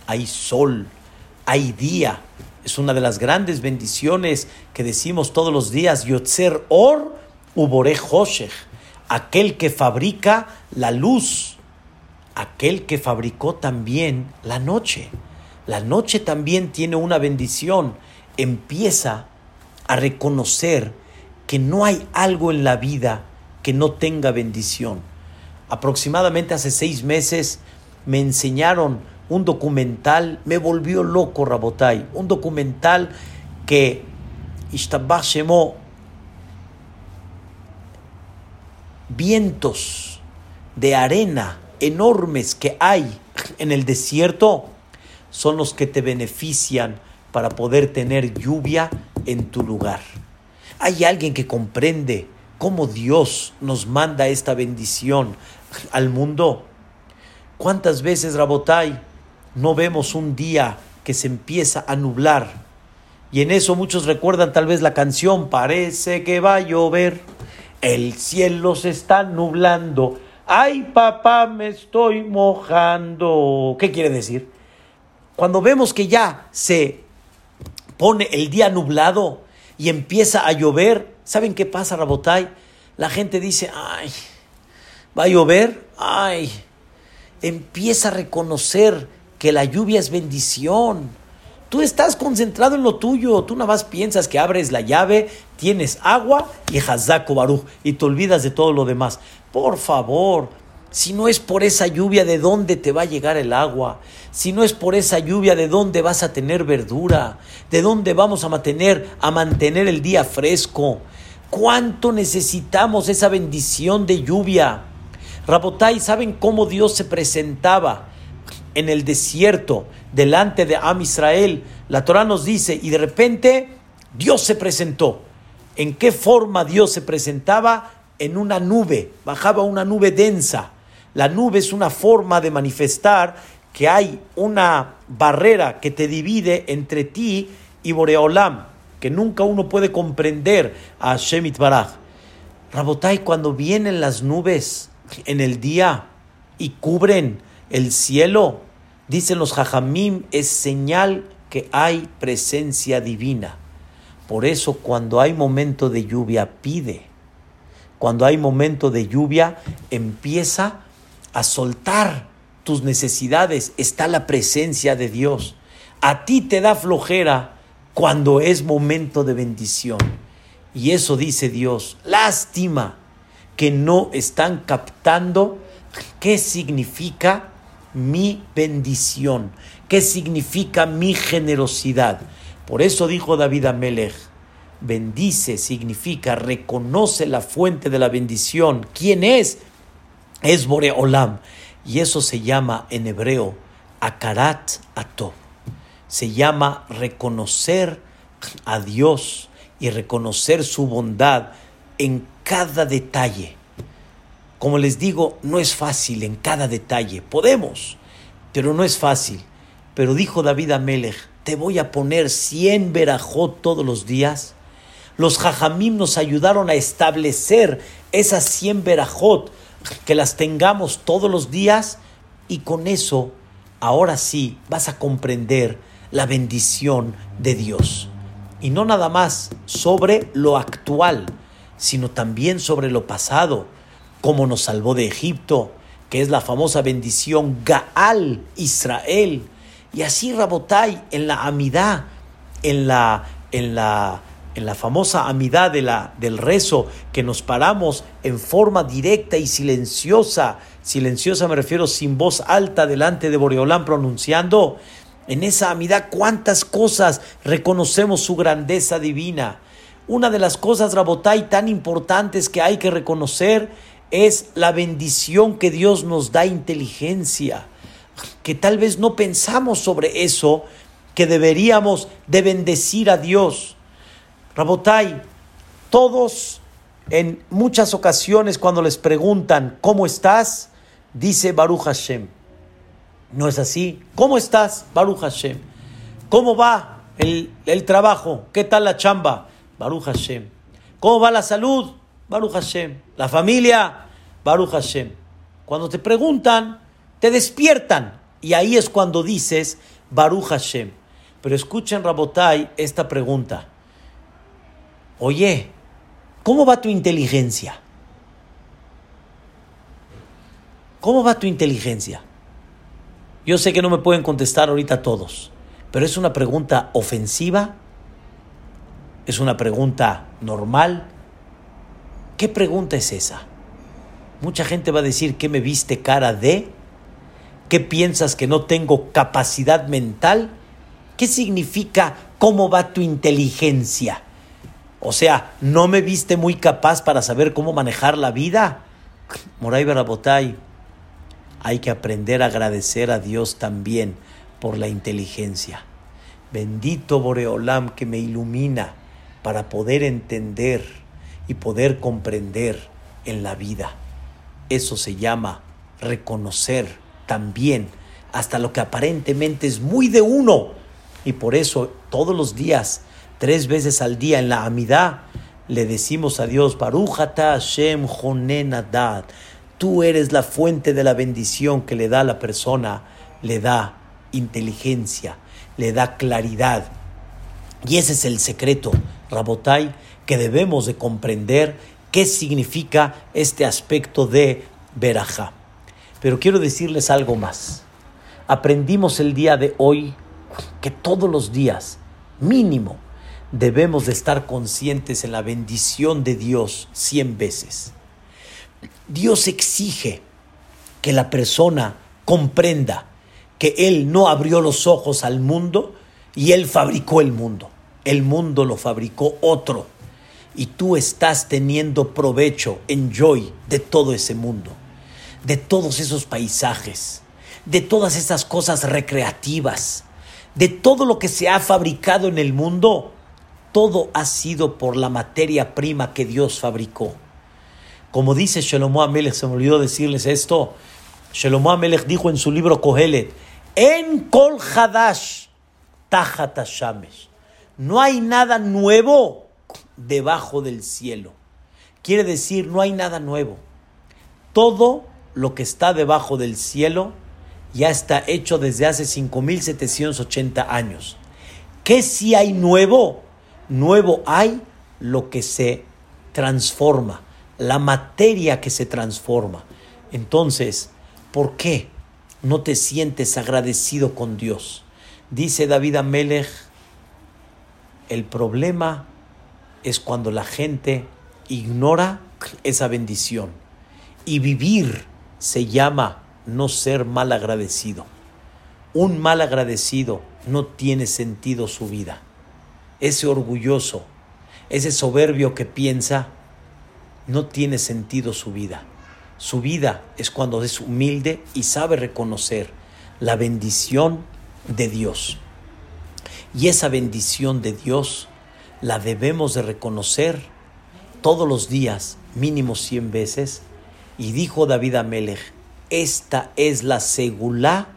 hay sol, hay día. Es una de las grandes bendiciones que decimos todos los días, Yotzer Or Ubore Hoshech, aquel que fabrica la luz, aquel que fabricó también la noche. La noche también tiene una bendición. Empieza a reconocer que no hay algo en la vida que no tenga bendición. Aproximadamente hace seis meses me enseñaron un documental, me volvió loco Rabotai, un documental que vientos de arena enormes que hay en el desierto son los que te benefician para poder tener lluvia en tu lugar. ¿Hay alguien que comprende cómo Dios nos manda esta bendición al mundo? ¿Cuántas veces, Rabotai, no vemos un día que se empieza a nublar? Y en eso muchos recuerdan tal vez la canción, parece que va a llover, el cielo se está nublando, ay papá me estoy mojando. ¿Qué quiere decir? Cuando vemos que ya se pone el día nublado, y empieza a llover, ¿saben qué pasa, Rabotay? La gente dice, ay, va a llover, ay, empieza a reconocer que la lluvia es bendición. Tú estás concentrado en lo tuyo, tú nada más piensas que abres la llave, tienes agua y Hazako Baruch y te olvidas de todo lo demás. Por favor, si no es por esa lluvia, ¿de dónde te va a llegar el agua? Si no es por esa lluvia, ¿de dónde vas a tener verdura? ¿De dónde vamos a mantener, a mantener el día fresco? ¿Cuánto necesitamos esa bendición de lluvia? Rabotai, ¿saben cómo Dios se presentaba en el desierto delante de Am Israel? La Torah nos dice, y de repente Dios se presentó. ¿En qué forma Dios se presentaba? En una nube, bajaba una nube densa. La nube es una forma de manifestar que hay una barrera que te divide entre ti y Boreolam, que nunca uno puede comprender a Shemit Baraj. Rabotai, cuando vienen las nubes en el día y cubren el cielo, dicen los Jajamim, es señal que hay presencia divina. Por eso cuando hay momento de lluvia, pide. Cuando hay momento de lluvia, empieza a soltar tus necesidades. Está la presencia de Dios. A ti te da flojera cuando es momento de bendición. Y eso dice Dios. Lástima que no están captando qué significa mi bendición, qué significa mi generosidad. Por eso dijo David Amelech, bendice significa reconoce la fuente de la bendición. ¿Quién es? Es Boreolam. Y eso se llama en hebreo Akarat Atov. Se llama reconocer a Dios y reconocer su bondad en cada detalle. Como les digo, no es fácil en cada detalle. Podemos, pero no es fácil. Pero dijo David Amelech, te voy a poner 100 verajot todos los días. Los jajamim nos ayudaron a establecer esas 100 verajot, que las tengamos todos los días y con eso, ahora sí, vas a comprender la bendición de Dios. Y no nada más sobre lo actual, sino también sobre lo pasado, como nos salvó de Egipto, que es la famosa bendición Gaal Israel, y así Rabotai en la amidad, en la, en la, en la famosa amidad de la, del rezo, que nos paramos en forma directa y silenciosa, silenciosa me refiero sin voz alta delante de Boreolán pronunciando, en esa amidad cuántas cosas reconocemos su grandeza divina. Una de las cosas, Rabotai, tan importantes que hay que reconocer es la bendición que Dios nos da inteligencia que tal vez no pensamos sobre eso, que deberíamos de bendecir a Dios. Rabotai, todos en muchas ocasiones cuando les preguntan ¿cómo estás? dice Baruch Hashem. ¿No es así? ¿Cómo estás, Baruch Hashem? ¿Cómo va el, el trabajo? ¿Qué tal la chamba? Baruch Hashem. ¿Cómo va la salud? Baruch Hashem. ¿La familia? Baruch Hashem. Cuando te preguntan, te despiertan. Y ahí es cuando dices Baruch Hashem. Pero escuchen, Rabotai, esta pregunta. Oye, ¿cómo va tu inteligencia? ¿Cómo va tu inteligencia? Yo sé que no me pueden contestar ahorita todos, pero es una pregunta ofensiva, es una pregunta normal. ¿Qué pregunta es esa? Mucha gente va a decir que me viste cara de ¿Qué piensas que no tengo capacidad mental? ¿Qué significa cómo va tu inteligencia? O sea, ¿no me viste muy capaz para saber cómo manejar la vida? Moray Barabotay, hay que aprender a agradecer a Dios también por la inteligencia. Bendito Boreolam que me ilumina para poder entender y poder comprender en la vida. Eso se llama reconocer también hasta lo que aparentemente es muy de uno. Y por eso todos los días, tres veces al día en la amidad, le decimos a Dios, Barujata Hashem Jonenadad, tú eres la fuente de la bendición que le da a la persona, le da inteligencia, le da claridad. Y ese es el secreto, Rabotai, que debemos de comprender qué significa este aspecto de Berajá. Pero quiero decirles algo más. Aprendimos el día de hoy que todos los días, mínimo, debemos de estar conscientes en la bendición de Dios cien veces. Dios exige que la persona comprenda que Él no abrió los ojos al mundo y Él fabricó el mundo. El mundo lo fabricó otro. Y tú estás teniendo provecho, enjoy de todo ese mundo de todos esos paisajes, de todas esas cosas recreativas, de todo lo que se ha fabricado en el mundo, todo ha sido por la materia prima que Dios fabricó. Como dice Shelomo Amelech, se me olvidó decirles esto. Shelomo Amelech dijo en su libro Kohelet, en Kol Hadash, No hay nada nuevo debajo del cielo. Quiere decir, no hay nada nuevo. Todo lo que está debajo del cielo ya está hecho desde hace 5.780 años. ¿Qué si hay nuevo? Nuevo hay lo que se transforma, la materia que se transforma. Entonces, ¿por qué no te sientes agradecido con Dios? Dice David Amelech, el problema es cuando la gente ignora esa bendición. Y vivir se llama no ser mal agradecido. Un mal agradecido no tiene sentido su vida. Ese orgulloso, ese soberbio que piensa, no tiene sentido su vida. Su vida es cuando es humilde y sabe reconocer la bendición de Dios. Y esa bendición de Dios la debemos de reconocer todos los días, mínimo 100 veces. Y dijo David Amelech, esta es la segula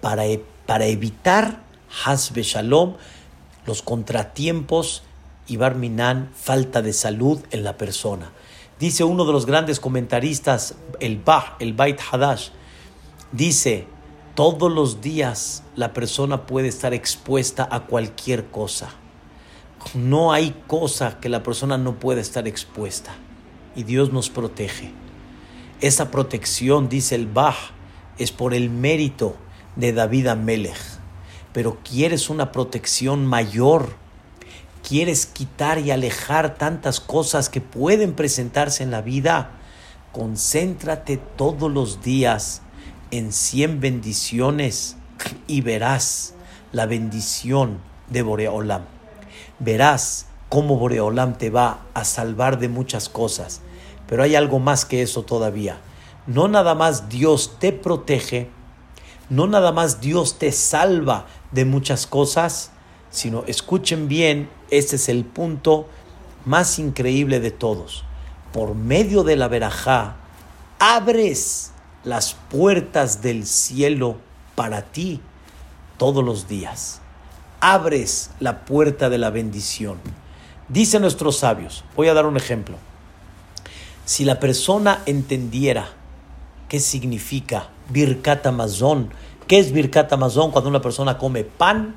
para, e, para evitar Hasbe Shalom, los contratiempos y Barminan, falta de salud en la persona. Dice uno de los grandes comentaristas, el Bah, el Bait Hadash, dice, todos los días la persona puede estar expuesta a cualquier cosa. No hay cosa que la persona no pueda estar expuesta. Y Dios nos protege. Esa protección, dice el Bah, es por el mérito de David Amelech. Pero quieres una protección mayor. Quieres quitar y alejar tantas cosas que pueden presentarse en la vida. Concéntrate todos los días en 100 bendiciones y verás la bendición de Boreolam verás cómo Boreolam te va a salvar de muchas cosas. Pero hay algo más que eso todavía. No nada más Dios te protege, no nada más Dios te salva de muchas cosas, sino escuchen bien, este es el punto más increíble de todos. Por medio de la verajá, abres las puertas del cielo para ti todos los días abres la puerta de la bendición. Dicen nuestros sabios, voy a dar un ejemplo. Si la persona entendiera qué significa Birkat Amazon, qué es Birkat Amazon cuando una persona come pan,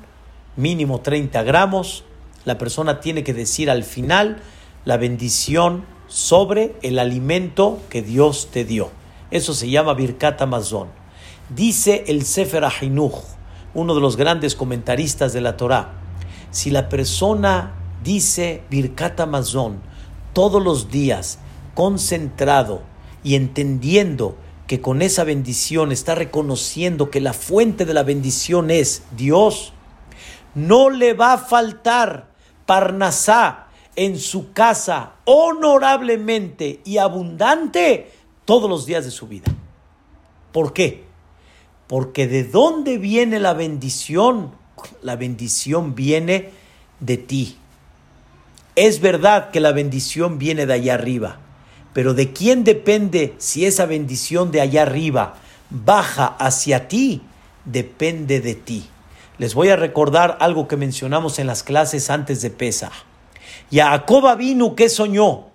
mínimo 30 gramos, la persona tiene que decir al final la bendición sobre el alimento que Dios te dio. Eso se llama Birkat Amazon. Dice el Sefer Ahinuch, uno de los grandes comentaristas de la Torá, si la persona dice Birkat Amazon todos los días, concentrado y entendiendo que con esa bendición está reconociendo que la fuente de la bendición es Dios, no le va a faltar Parnasá en su casa honorablemente y abundante todos los días de su vida. ¿Por qué? Porque de dónde viene la bendición? La bendición viene de ti. Es verdad que la bendición viene de allá arriba, pero ¿de quién depende si esa bendición de allá arriba baja hacia ti? Depende de ti. Les voy a recordar algo que mencionamos en las clases antes de Pesa. Jacob vino, ¿qué soñó?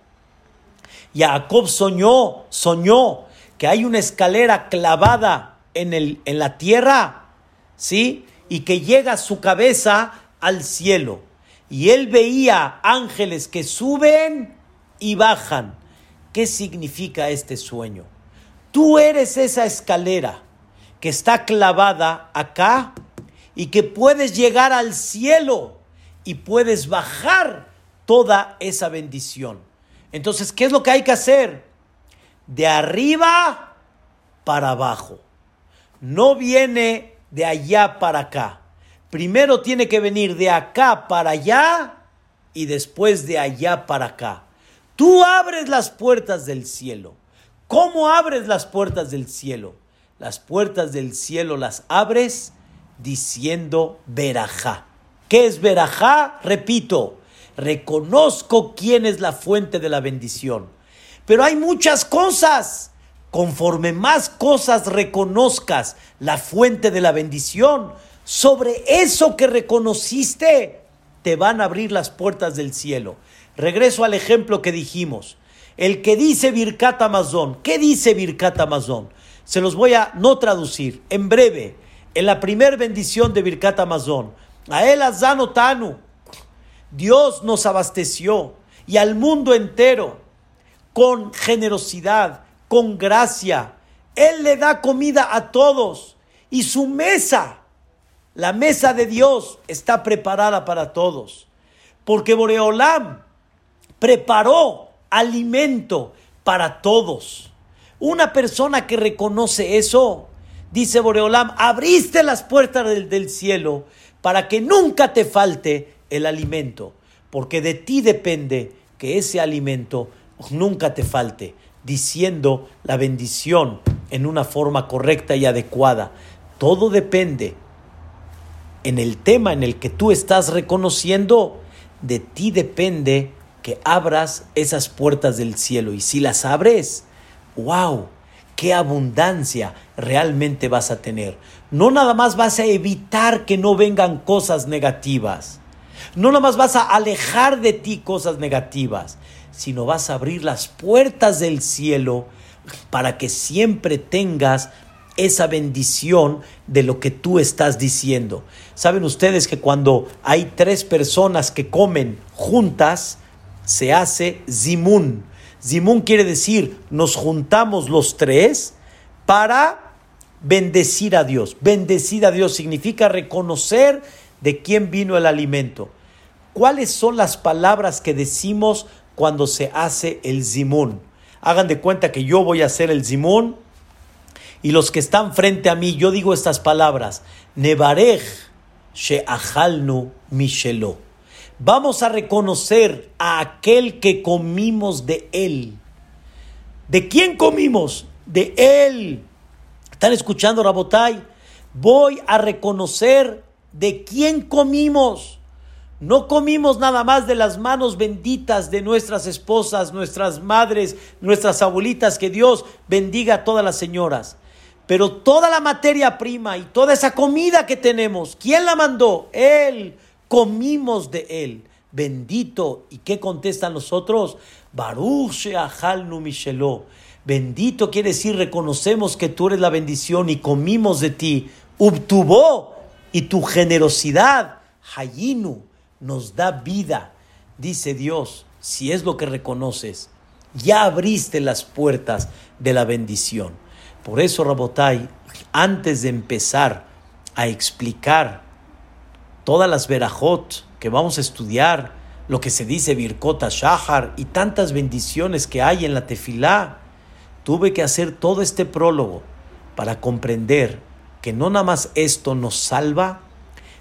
Jacob soñó, soñó que hay una escalera clavada en, el, en la tierra, ¿sí? Y que llega su cabeza al cielo. Y él veía ángeles que suben y bajan. ¿Qué significa este sueño? Tú eres esa escalera que está clavada acá y que puedes llegar al cielo y puedes bajar toda esa bendición. Entonces, ¿qué es lo que hay que hacer? De arriba para abajo no viene de allá para acá. Primero tiene que venir de acá para allá y después de allá para acá. Tú abres las puertas del cielo. ¿Cómo abres las puertas del cielo? Las puertas del cielo las abres diciendo verajá. ¿Qué es verajá? Repito, reconozco quién es la fuente de la bendición. Pero hay muchas cosas. Conforme más cosas reconozcas la fuente de la bendición, sobre eso que reconociste, te van a abrir las puertas del cielo. Regreso al ejemplo que dijimos. El que dice Birkat Amazon, ¿qué dice Birkat Amazon? Se los voy a no traducir. En breve, en la primer bendición de Birkat Amazon, a él Azano Tanu, Dios nos abasteció y al mundo entero con generosidad, con gracia. Él le da comida a todos y su mesa, la mesa de Dios, está preparada para todos. Porque Boreolam preparó alimento para todos. Una persona que reconoce eso, dice Boreolam, abriste las puertas del, del cielo para que nunca te falte el alimento, porque de ti depende que ese alimento nunca te falte, diciendo la bendición en una forma correcta y adecuada. Todo depende en el tema en el que tú estás reconociendo, de ti depende que abras esas puertas del cielo. Y si las abres, wow, qué abundancia realmente vas a tener. No nada más vas a evitar que no vengan cosas negativas. No nada más vas a alejar de ti cosas negativas, sino vas a abrir las puertas del cielo para que siempre tengas esa bendición de lo que tú estás diciendo. Saben ustedes que cuando hay tres personas que comen juntas, se hace zimun. Zimun quiere decir, nos juntamos los tres para bendecir a Dios. Bendecir a Dios significa reconocer de quién vino el alimento. ¿Cuáles son las palabras que decimos cuando se hace el zimun? Hagan de cuenta que yo voy a hacer el zimun y los que están frente a mí, yo digo estas palabras, Nebarej she'achalnu mishelo. Vamos a reconocer a aquel que comimos de él. ¿De quién comimos? De él. ¿Están escuchando, Rabotai? Voy a reconocer de quién comimos. No comimos nada más de las manos benditas de nuestras esposas, nuestras madres, nuestras abuelitas, que Dios bendiga a todas las señoras. Pero toda la materia prima y toda esa comida que tenemos, ¿quién la mandó? Él. Comimos de él. Bendito. ¿Y qué contestan nosotros? Baruch Sheachalnu Mishelo. Bendito quiere decir reconocemos que tú eres la bendición y comimos de ti. Ubtubo y tu generosidad. Hayinu nos da vida, dice Dios, si es lo que reconoces, ya abriste las puertas de la bendición. Por eso, Rabotai, antes de empezar a explicar todas las verajot que vamos a estudiar, lo que se dice Birkota Shahar y tantas bendiciones que hay en la tefilá, tuve que hacer todo este prólogo para comprender que no nada más esto nos salva,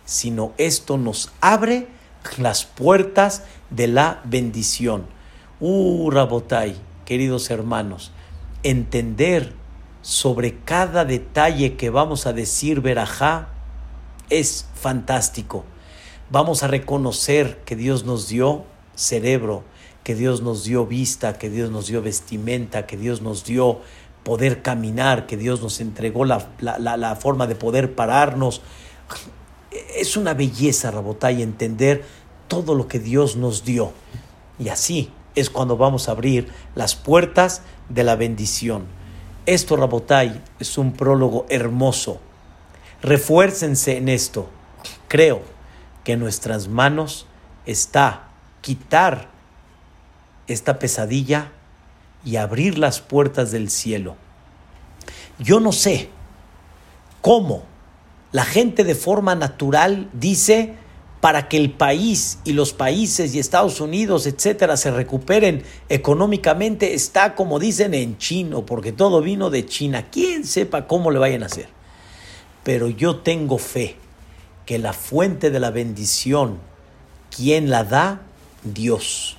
sino esto nos abre las puertas de la bendición. Uh, Rabotai, queridos hermanos, entender sobre cada detalle que vamos a decir verajá es fantástico. Vamos a reconocer que Dios nos dio cerebro, que Dios nos dio vista, que Dios nos dio vestimenta, que Dios nos dio poder caminar, que Dios nos entregó la, la forma de poder pararnos, es una belleza, Rabotay, entender todo lo que Dios nos dio. Y así es cuando vamos a abrir las puertas de la bendición. Esto, Rabotay, es un prólogo hermoso. Refuércense en esto. Creo que en nuestras manos está quitar esta pesadilla y abrir las puertas del cielo. Yo no sé cómo la gente de forma natural dice para que el país y los países y Estados Unidos, etcétera, se recuperen económicamente, está como dicen en chino, porque todo vino de China. Quién sepa cómo le vayan a hacer. Pero yo tengo fe que la fuente de la bendición, ¿quién la da? Dios.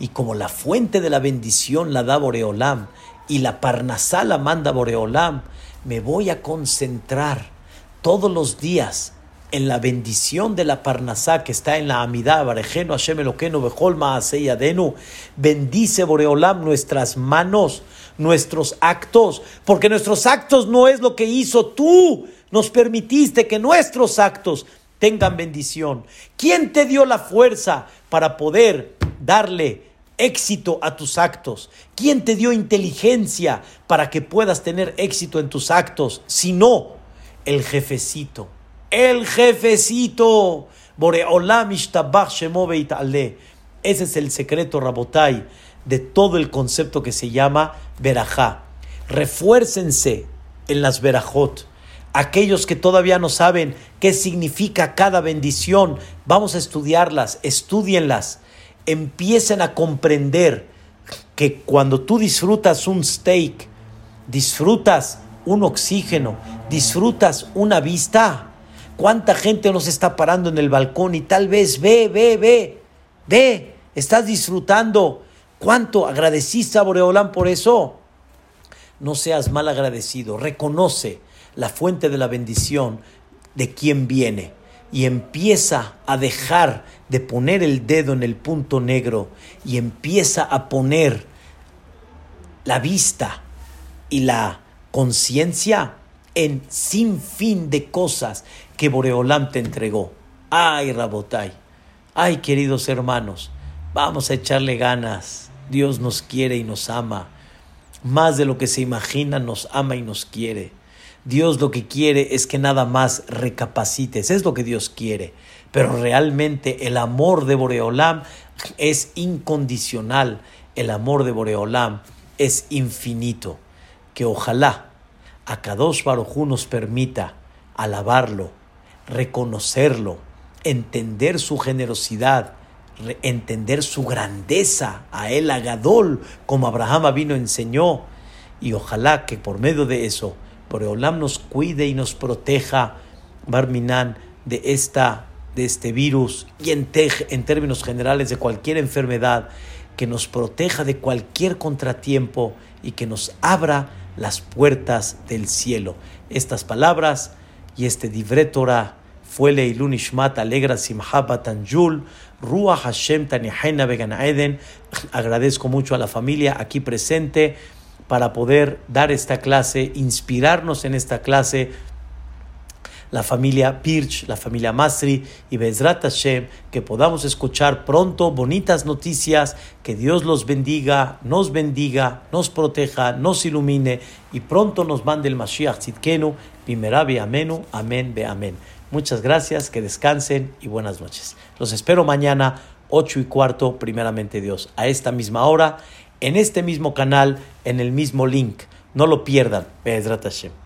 Y como la fuente de la bendición la da Boreolam y la Parnasá la manda Boreolam, me voy a concentrar todos los días en la bendición de la Parnasá que está en la Amidad, Barejeno, Hashem Eloqueno, Bejol Adenu, bendice Boreolam nuestras manos, nuestros actos, porque nuestros actos no es lo que hizo tú, nos permitiste que nuestros actos tengan bendición. ¿Quién te dio la fuerza para poder darle éxito a tus actos? ¿Quién te dio inteligencia para que puedas tener éxito en tus actos? Si no, el jefecito el jefecito. Ese es el secreto, Rabotai, de todo el concepto que se llama Berajá. Refuércense en las Berajot. Aquellos que todavía no saben qué significa cada bendición, vamos a estudiarlas, estudienlas. Empiecen a comprender que cuando tú disfrutas un steak, disfrutas un oxígeno, disfrutas una vista, ¿Cuánta gente nos está parando en el balcón y tal vez ve, ve, ve, ve, estás disfrutando? ¿Cuánto agradeciste a Boreolán por eso? No seas mal agradecido, reconoce la fuente de la bendición de quien viene y empieza a dejar de poner el dedo en el punto negro y empieza a poner la vista y la conciencia en sin fin de cosas que Boreolam te entregó. Ay, Rabotai, ay, queridos hermanos, vamos a echarle ganas. Dios nos quiere y nos ama. Más de lo que se imagina, nos ama y nos quiere. Dios lo que quiere es que nada más recapacites, es lo que Dios quiere. Pero realmente el amor de Boreolam es incondicional, el amor de Boreolam es infinito. Que ojalá a Kadosh Baruj nos permita alabarlo, reconocerlo, entender su generosidad, entender su grandeza, a él Agadol, como Abraham vino enseñó, y ojalá que por medio de eso, Boreolam nos cuide y nos proteja, Barminan, de esta de este virus y en términos generales de cualquier enfermedad, que nos proteja de cualquier contratiempo y que nos abra las puertas del cielo. Estas palabras y este divre Torah fue Leilun Ishmat Alegra Simha Batanjul, Ruach Hashem Eden. Agradezco mucho a la familia aquí presente para poder dar esta clase, inspirarnos en esta clase la familia Pirch, la familia Masri y Bezrat Hashem, que podamos escuchar pronto bonitas noticias, que Dios los bendiga, nos bendiga, nos proteja, nos ilumine y pronto nos mande el Mashiach Tzidkenu, Bimerabi Amenu, Amén, Be Amén. Muchas gracias, que descansen y buenas noches. Los espero mañana, 8 y cuarto, primeramente Dios, a esta misma hora, en este mismo canal, en el mismo link. No lo pierdan, Bezrat Hashem.